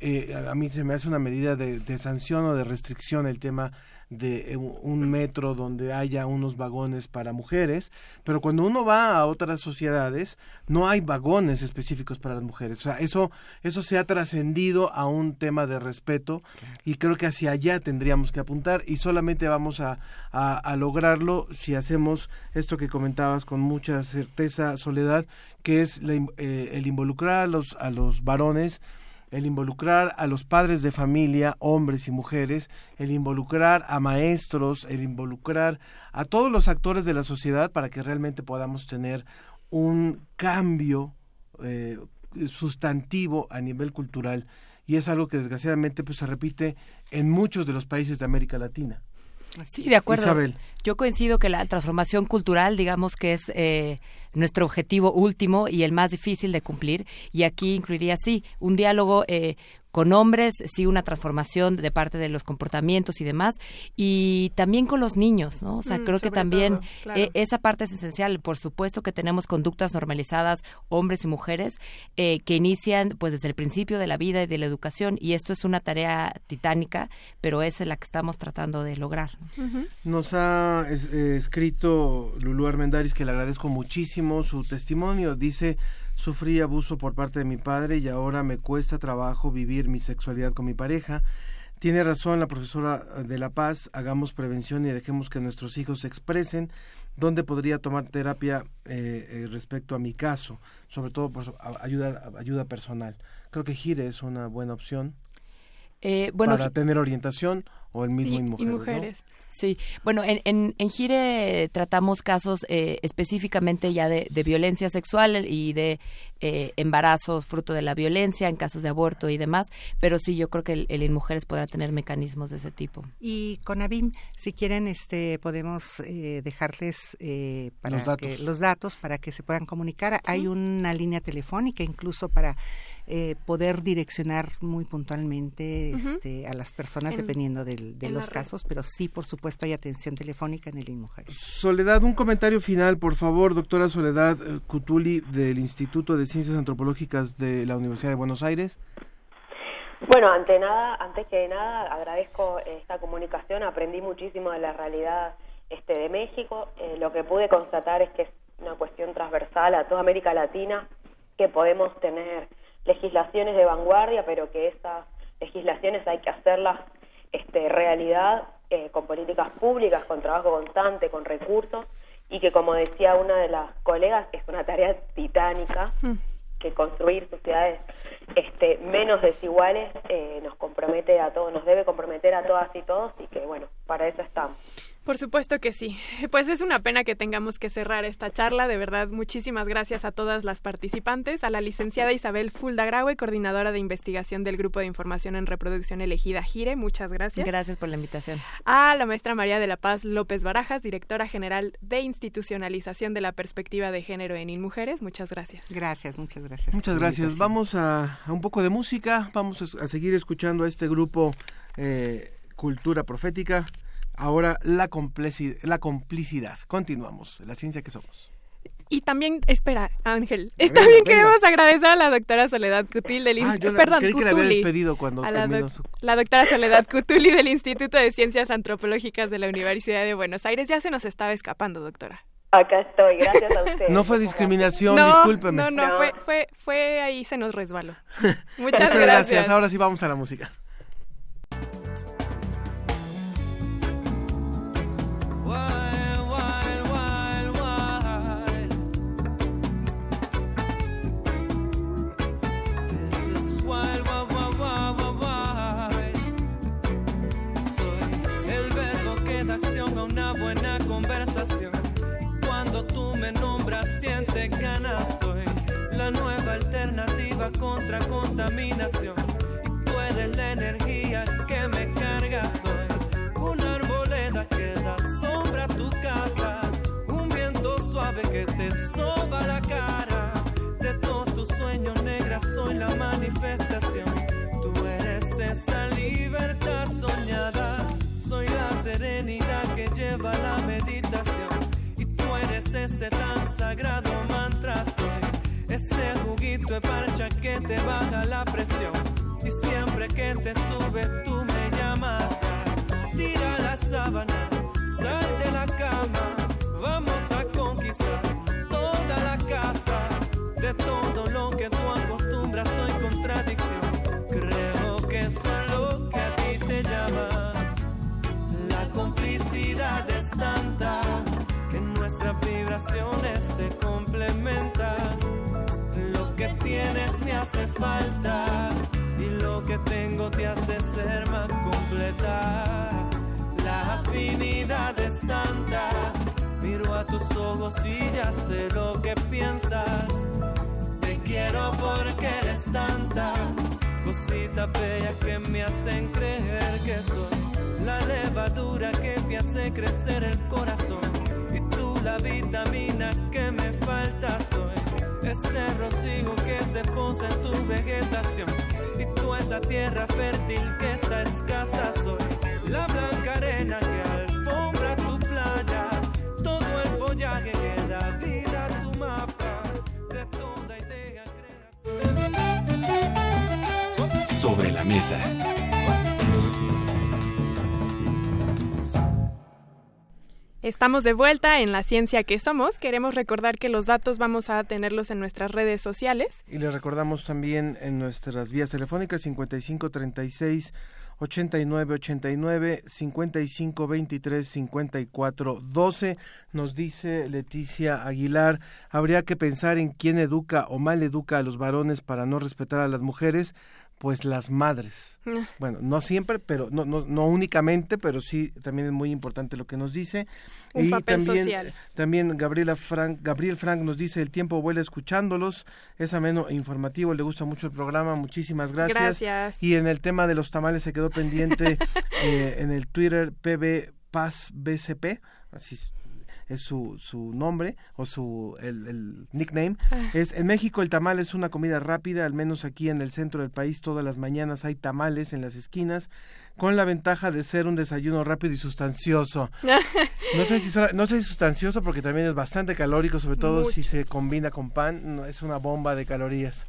eh, a mí se me hace una medida de, de, sanción o de restricción el tema de eh, un metro donde haya unos vagones para mujeres, pero cuando uno va a otras sociedades no hay vagones específicos para las mujeres. O sea, eso, eso se ha trascendido a un tema de respeto y creo que hacia allá tendríamos que apuntar y solamente vamos a, a, lograrlo si hacemos esto que comentabas con mucha certeza, Soledad, que es la, eh, el involucrar a los, a los varones el involucrar a los padres de familia, hombres y mujeres, el involucrar a maestros, el involucrar a todos los actores de la sociedad para que realmente podamos tener un cambio eh, sustantivo a nivel cultural y es algo que desgraciadamente pues se repite en muchos de los países de América Latina. Sí, de acuerdo. Isabel. Yo coincido que la transformación cultural, digamos que es eh, nuestro objetivo último y el más difícil de cumplir. Y aquí incluiría, sí, un diálogo eh, con hombres, sí una transformación de parte de los comportamientos y demás, y también con los niños, ¿no? O sea, Mm, creo que también todo, claro. eh, esa parte es esencial. Por supuesto que tenemos conductas normalizadas, hombres y mujeres, eh, que inician pues desde el principio de la vida y de la educación, y esto es una tarea titánica, pero esa es la que estamos tratando de lograr. ¿no? Nos ha es- eh, escrito Lulú Armendaris, que le agradezco muchísimo su testimonio. Dice, sufrí abuso por parte de mi padre y ahora me cuesta trabajo vivir mi sexualidad con mi pareja. Tiene razón la profesora de La Paz, hagamos prevención y dejemos que nuestros hijos se expresen. ¿Dónde podría tomar terapia eh, eh, respecto a mi caso? Sobre todo a- ayuda, ayuda personal. Creo que Gire es una buena opción Eh, bueno, para tener orientación o el mismo Y- en mujeres. ¿no? Sí, bueno, en, en, en Gire tratamos casos eh, específicamente ya de, de violencia sexual y de eh, embarazos fruto de la violencia, en casos de aborto y demás, pero sí, yo creo que el, el en mujeres podrá tener mecanismos de ese tipo. Y con ABIM, si quieren, este, podemos eh, dejarles eh, para Los datos. que- los datos para que se puedan comunicar. Hay una línea telefónica incluso para eh, poder direccionar muy puntualmente este, a las personas En- dependiendo del- de los casos, pero sí, por supuesto, hay atención telefónica en el InMujeres. Soledad, un comentario final, por favor, doctora Soledad eh, Cutuli del Instituto de Ciencias Antropológicas de la Universidad de Buenos Aires. Bueno, ante nada, antes que nada, agradezco esta comunicación, aprendí muchísimo de la realidad este de México. Eh, lo que pude constatar es que es una cuestión transversal a toda América Latina, que podemos tener legislaciones de vanguardia, pero que esas legislaciones hay que hacerlas este, realidad eh, con políticas públicas, con trabajo constante, con recursos, y que como decía una de las colegas, es una tarea titánica que construir sociedades este, menos desiguales eh, nos compromete a todos, nos debe comprometer a todas y todos y que bueno, para eso estamos. Por supuesto que sí. <laughs> Pues es una pena que tengamos que cerrar esta charla. De verdad, muchísimas gracias a todas las participantes, a la licenciada Isabel Fuldagraue, coordinadora de investigación del Grupo de Información en Reproducción Elegida Gire. Muchas gracias. Gracias por la invitación. A la maestra María de la Paz López Barajas, directora general de Institucionalización de la Perspectiva de Género en InMujeres. Muchas gracias. Gracias, muchas gracias. Muchas gracias. Vamos a, a un poco de música, vamos a, a seguir escuchando a este grupo eh, Cultura Profética. Ahora la, compleci- la complicidad. Continuamos, la ciencia que somos. Y también, espera, Ángel, Venga, también venga. queremos agradecer a la doctora Soledad Cutil del Ah, Inst- yo la- perdón, creí que la había Cutuli. despedido cuando a la, doc- su- la doctora Soledad Cutuli del Instituto de Ciencias Antropológicas de la Universidad de Buenos Aires. Ya se nos estaba escapando, doctora. Acá estoy, gracias a <laughs> ustedes. No fue discriminación, no, discúlpeme. No, no, No. Fue, fue, fue ahí se nos resbaló. <laughs> Muchas, Muchas gracias. gracias. Ahora sí vamos a la música. una buena conversación. Cuando tú me nombras, sientes ganas, soy la nueva alternativa contra contaminación. Y tú eres la energía que me carga, soy una arboleda que da sombra a tu casa, un viento suave que te soba la cara. De todos tus sueños negras, soy la manifestación. Ese tan sagrado mantra soy. Ese juguito de parcha que te baja la presión. Y siempre que te sube tú me llamas. Tira la sábana, sal de la cama. Hace falta y lo que tengo te hace ser más completa. La afinidad es tanta, miro a tus ojos y ya sé lo que piensas. Te quiero porque eres tantas cositas bellas que me hacen creer que soy la levadura que te hace crecer el corazón y tú la vitamina que me falta soy ese se posa en tu vegetación. Y tú esa tierra fértil que está escasa soy. La blanca arena que alfombra tu playa. Todo el follaje que da vida a tu mapa. Toda idea Sobre la mesa. Estamos de vuelta en la ciencia que somos. Queremos recordar que los datos vamos a tenerlos en nuestras redes sociales. Y les recordamos también en nuestras vías telefónicas 5536 8989 5523 5412 nos dice Leticia Aguilar habría que pensar en quién educa o mal educa a los varones para no respetar a las mujeres pues las madres. Ah. Bueno, no siempre, pero no, no, no únicamente, pero sí también es muy importante lo que nos dice. Un y papel también, social. también Gabriela Frank, Gabriel Frank nos dice el tiempo vuela escuchándolos, es ameno e informativo, le gusta mucho el programa, muchísimas gracias. Gracias. Y en el tema de los tamales se quedó pendiente <laughs> eh, en el Twitter PB Paz BCP, así es su, su nombre o su el, el nickname Ah. es en México el tamal es una comida rápida al menos aquí en el centro del país todas las mañanas hay tamales en las esquinas con la ventaja de ser un desayuno rápido y sustancioso <laughs> no sé si no sé si sustancioso porque también es bastante calórico sobre todo Mucho. si se combina con pan es una bomba de calorías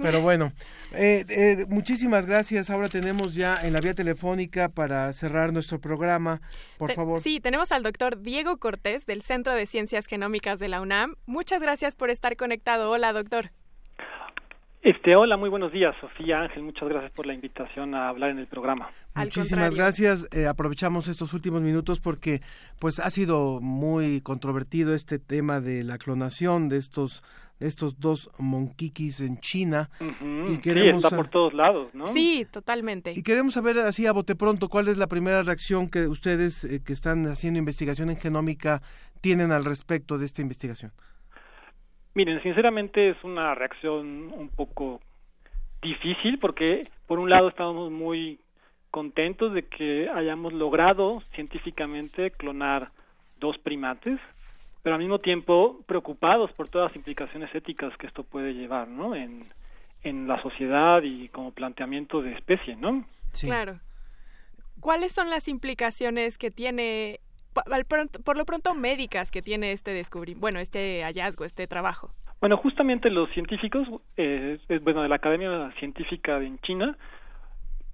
pero bueno, eh, eh, muchísimas gracias. Ahora tenemos ya en la vía telefónica para cerrar nuestro programa. Por Te- favor. Sí, tenemos al doctor Diego Cortés del Centro de Ciencias Genómicas de la UNAM. Muchas gracias por estar conectado. Hola, doctor. Este, hola, muy buenos días, Sofía Ángel. Muchas gracias por la invitación a hablar en el programa. Muchísimas gracias. Eh, aprovechamos estos últimos minutos porque pues ha sido muy controvertido este tema de la clonación de estos estos dos monquiquis en China y sí, queremos está por todos lados, ¿no? Sí, totalmente. y queremos saber así a bote pronto cuál es la primera reacción que ustedes eh, que están haciendo investigación en genómica tienen al respecto de esta investigación. Miren, sinceramente es una reacción un poco difícil porque por un lado estamos muy contentos de que hayamos logrado científicamente clonar dos primates, pero al mismo tiempo preocupados por todas las implicaciones éticas que esto puede llevar, ¿no? En, en la sociedad y como planteamiento de especie, ¿no? Claro. ¿Cuáles son las implicaciones que tiene, por lo pronto, médicas que tiene este descubrimiento, bueno, este hallazgo, este trabajo? Bueno, justamente los científicos, eh, bueno, de la Academia Científica en China,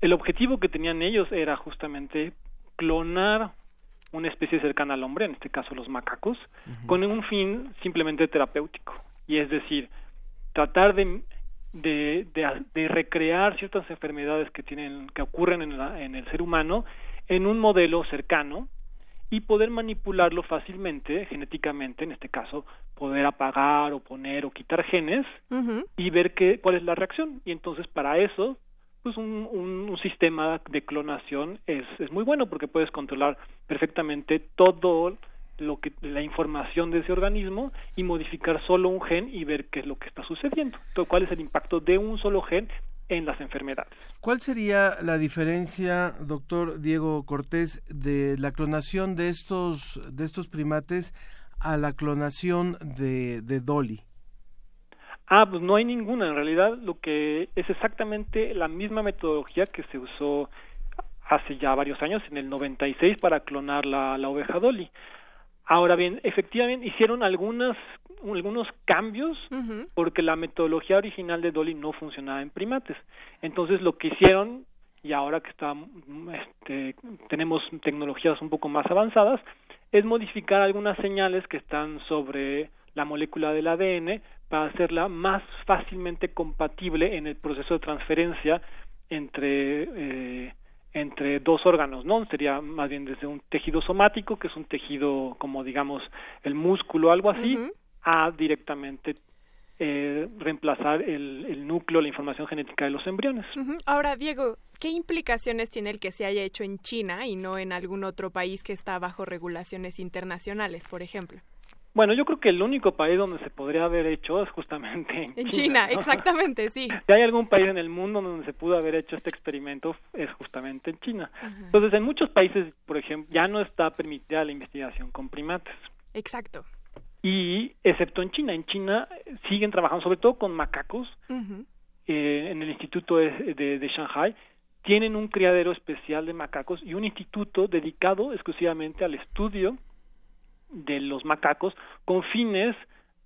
el objetivo que tenían ellos era justamente clonar una especie cercana al hombre, en este caso los macacos, con un fin simplemente terapéutico. Y es decir, tratar de, de, de, de recrear ciertas enfermedades que, tienen, que ocurren en, la- en el ser humano en un modelo cercano y poder manipularlo fácilmente, genéticamente, en este caso, poder apagar o poner o quitar genes y ver qué, cuál es la reacción. Y entonces para eso, pues un, un, sistema de clonación es, es muy bueno porque puedes controlar perfectamente todo lo que la información de ese organismo y modificar solo un gen y ver qué es lo que está sucediendo. Cuál es el impacto de un solo gen en las enfermedades. ¿Cuál sería la diferencia, doctor Diego Cortés, de la clonación de estos de estos primates a la clonación de, de Dolly? Ah, pues no hay ninguna. En realidad, lo que es exactamente la misma metodología que se usó hace ya varios años, en el 96, para clonar la, la oveja Dolly. Ahora bien, efectivamente hicieron algunas algunos cambios porque la metodología original de Dolly no funcionaba en primates. Entonces lo que hicieron y ahora que está, este, tenemos tecnologías un poco más avanzadas es modificar algunas señales que están sobre la molécula del ADN para hacerla más fácilmente compatible en el proceso de transferencia entre eh, entre dos órganos, ¿no? Sería más bien desde un tejido somático, que es un tejido como digamos el músculo, algo así, a directamente eh, reemplazar el, el, núcleo, la información genética de los embriones. Ahora, Diego, ¿qué implicaciones tiene el que se haya hecho en China y no en algún otro país que está bajo regulaciones internacionales, por ejemplo? Bueno, yo creo que el único país donde se podría haber hecho es justamente en, en China. exactamente, sí. <laughs> Si hay algún país en el mundo donde se pudo haber hecho este experimento es justamente en China. Entonces, en muchos países, por ejemplo, ya no está permitida la investigación con primates. Exacto. Y excepto en China, en China siguen trabajando sobre todo con macacos. eh, en el Instituto de, de, de Shanghai tienen un criadero especial de macacos y un instituto dedicado exclusivamente al estudio de los macacos con fines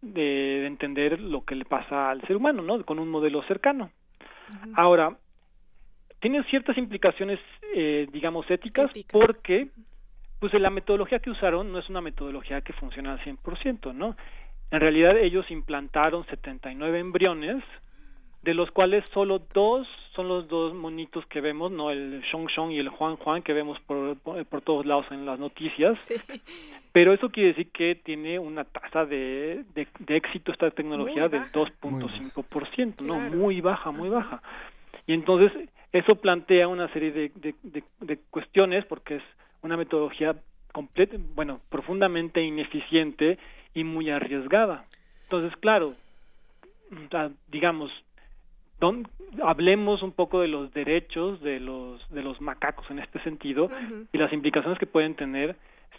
de, de, entender lo que le pasa al ser humano, ¿no? Con un modelo cercano. Uh -huh. Ahora, tiene ciertas implicaciones, eh, digamos, éticas, éticas, porque pues la metodología que usaron no es una metodología que funciona al 100%, ¿no? En realidad ellos implantaron 79 embriones, de los cuales solo dos son los dos monitos que vemos, no el Shong Shong y el Juan Juan que vemos por, por, por todos lados en las noticias. Sí. Pero eso quiere decir que tiene una tasa de, de, de éxito esta tecnología del 2.5%, ¿no? Claro. Muy baja, muy baja. Y entonces eso plantea una serie de, de, de, de cuestiones porque es una metodología completa, bueno, profundamente ineficiente y muy arriesgada. Entonces, claro, digamos, don, hablemos un poco de los derechos de los de los macacos en este sentido uh -huh. y las implicaciones que pueden tener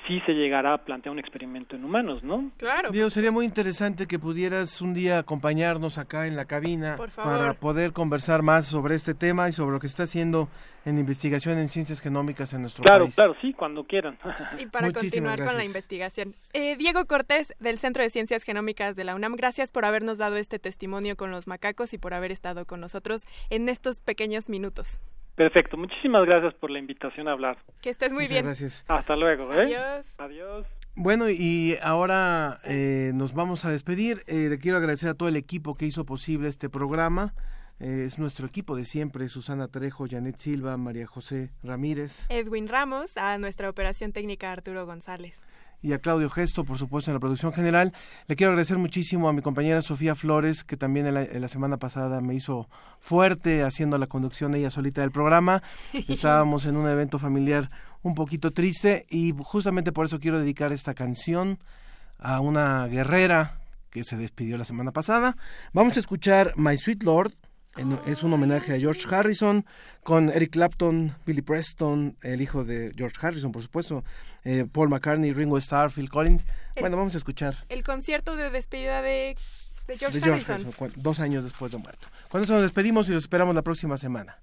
si se llegara a plantear un experimento en humanos, ¿no? Claro. Diego, sería muy interesante que pudieras un día acompañarnos acá en la cabina para poder conversar más sobre este tema y sobre lo que está haciendo en investigación en ciencias genómicas en nuestro claro, país. Claro, claro, sí, cuando quieran. y <laughs> para Muchísimas continuar gracias. con la investigación. Eh, Diego Cortés, del Centro de Ciencias Genómicas de la UNAM, gracias por habernos dado este testimonio con los macacos y por haber estado con nosotros en estos pequeños minutos. Perfecto, muchísimas gracias por la invitación a hablar. Que estés muy Muchas bien. Gracias. Hasta luego. ¿eh? Adiós. Adiós. Bueno, y ahora eh, nos vamos a despedir. Eh, le quiero agradecer a todo el equipo que hizo posible este programa. Eh, es nuestro equipo de siempre, Susana Trejo, Janet Silva, María José Ramírez. Edwin Ramos, a nuestra operación técnica Arturo González y a Claudio Gesto, por supuesto, en la producción general. Le quiero agradecer muchísimo a mi compañera Sofía Flores, que también en la, en la, semana pasada me hizo fuerte haciendo la conducción ella solita del programa. <laughs> Estábamos en un evento familiar un poquito triste y justamente por eso quiero dedicar esta canción a una guerrera que se despidió la semana pasada. Vamos a escuchar My Sweet Lord es un homenaje a George Harrison con Eric Clapton, Billy Preston, el hijo de George Harrison, por supuesto, eh, Paul McCartney, Ringo Starr, Phil Collins. El, bueno, vamos a escuchar. El concierto de despedida de, de George, de George Harrison. Harrison. Dos años después de muerto. Con eso nos despedimos y los esperamos la próxima semana.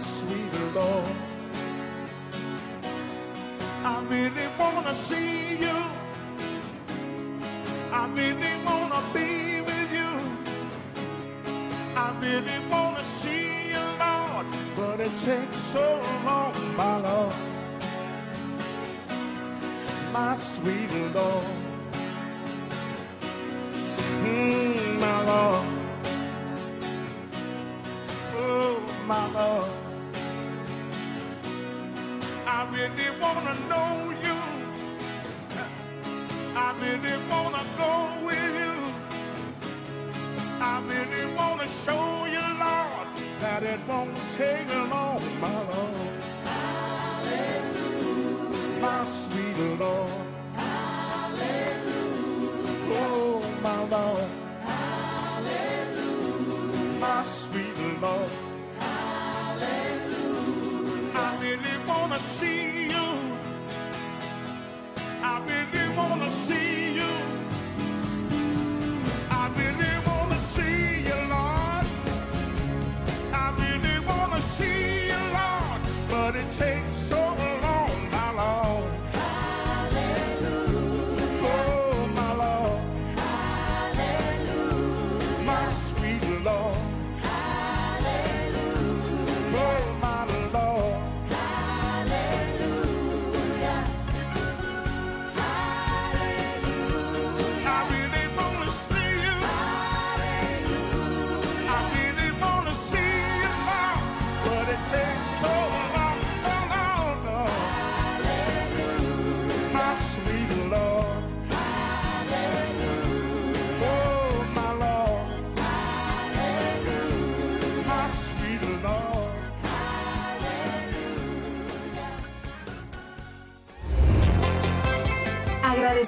sweet Lord. I really wanna see you. I really wanna be with you. I really wanna see you, Lord, but it takes so long, my love, my sweet Lord. really wanna go with you. I really wanna show you, Lord, that it won't take a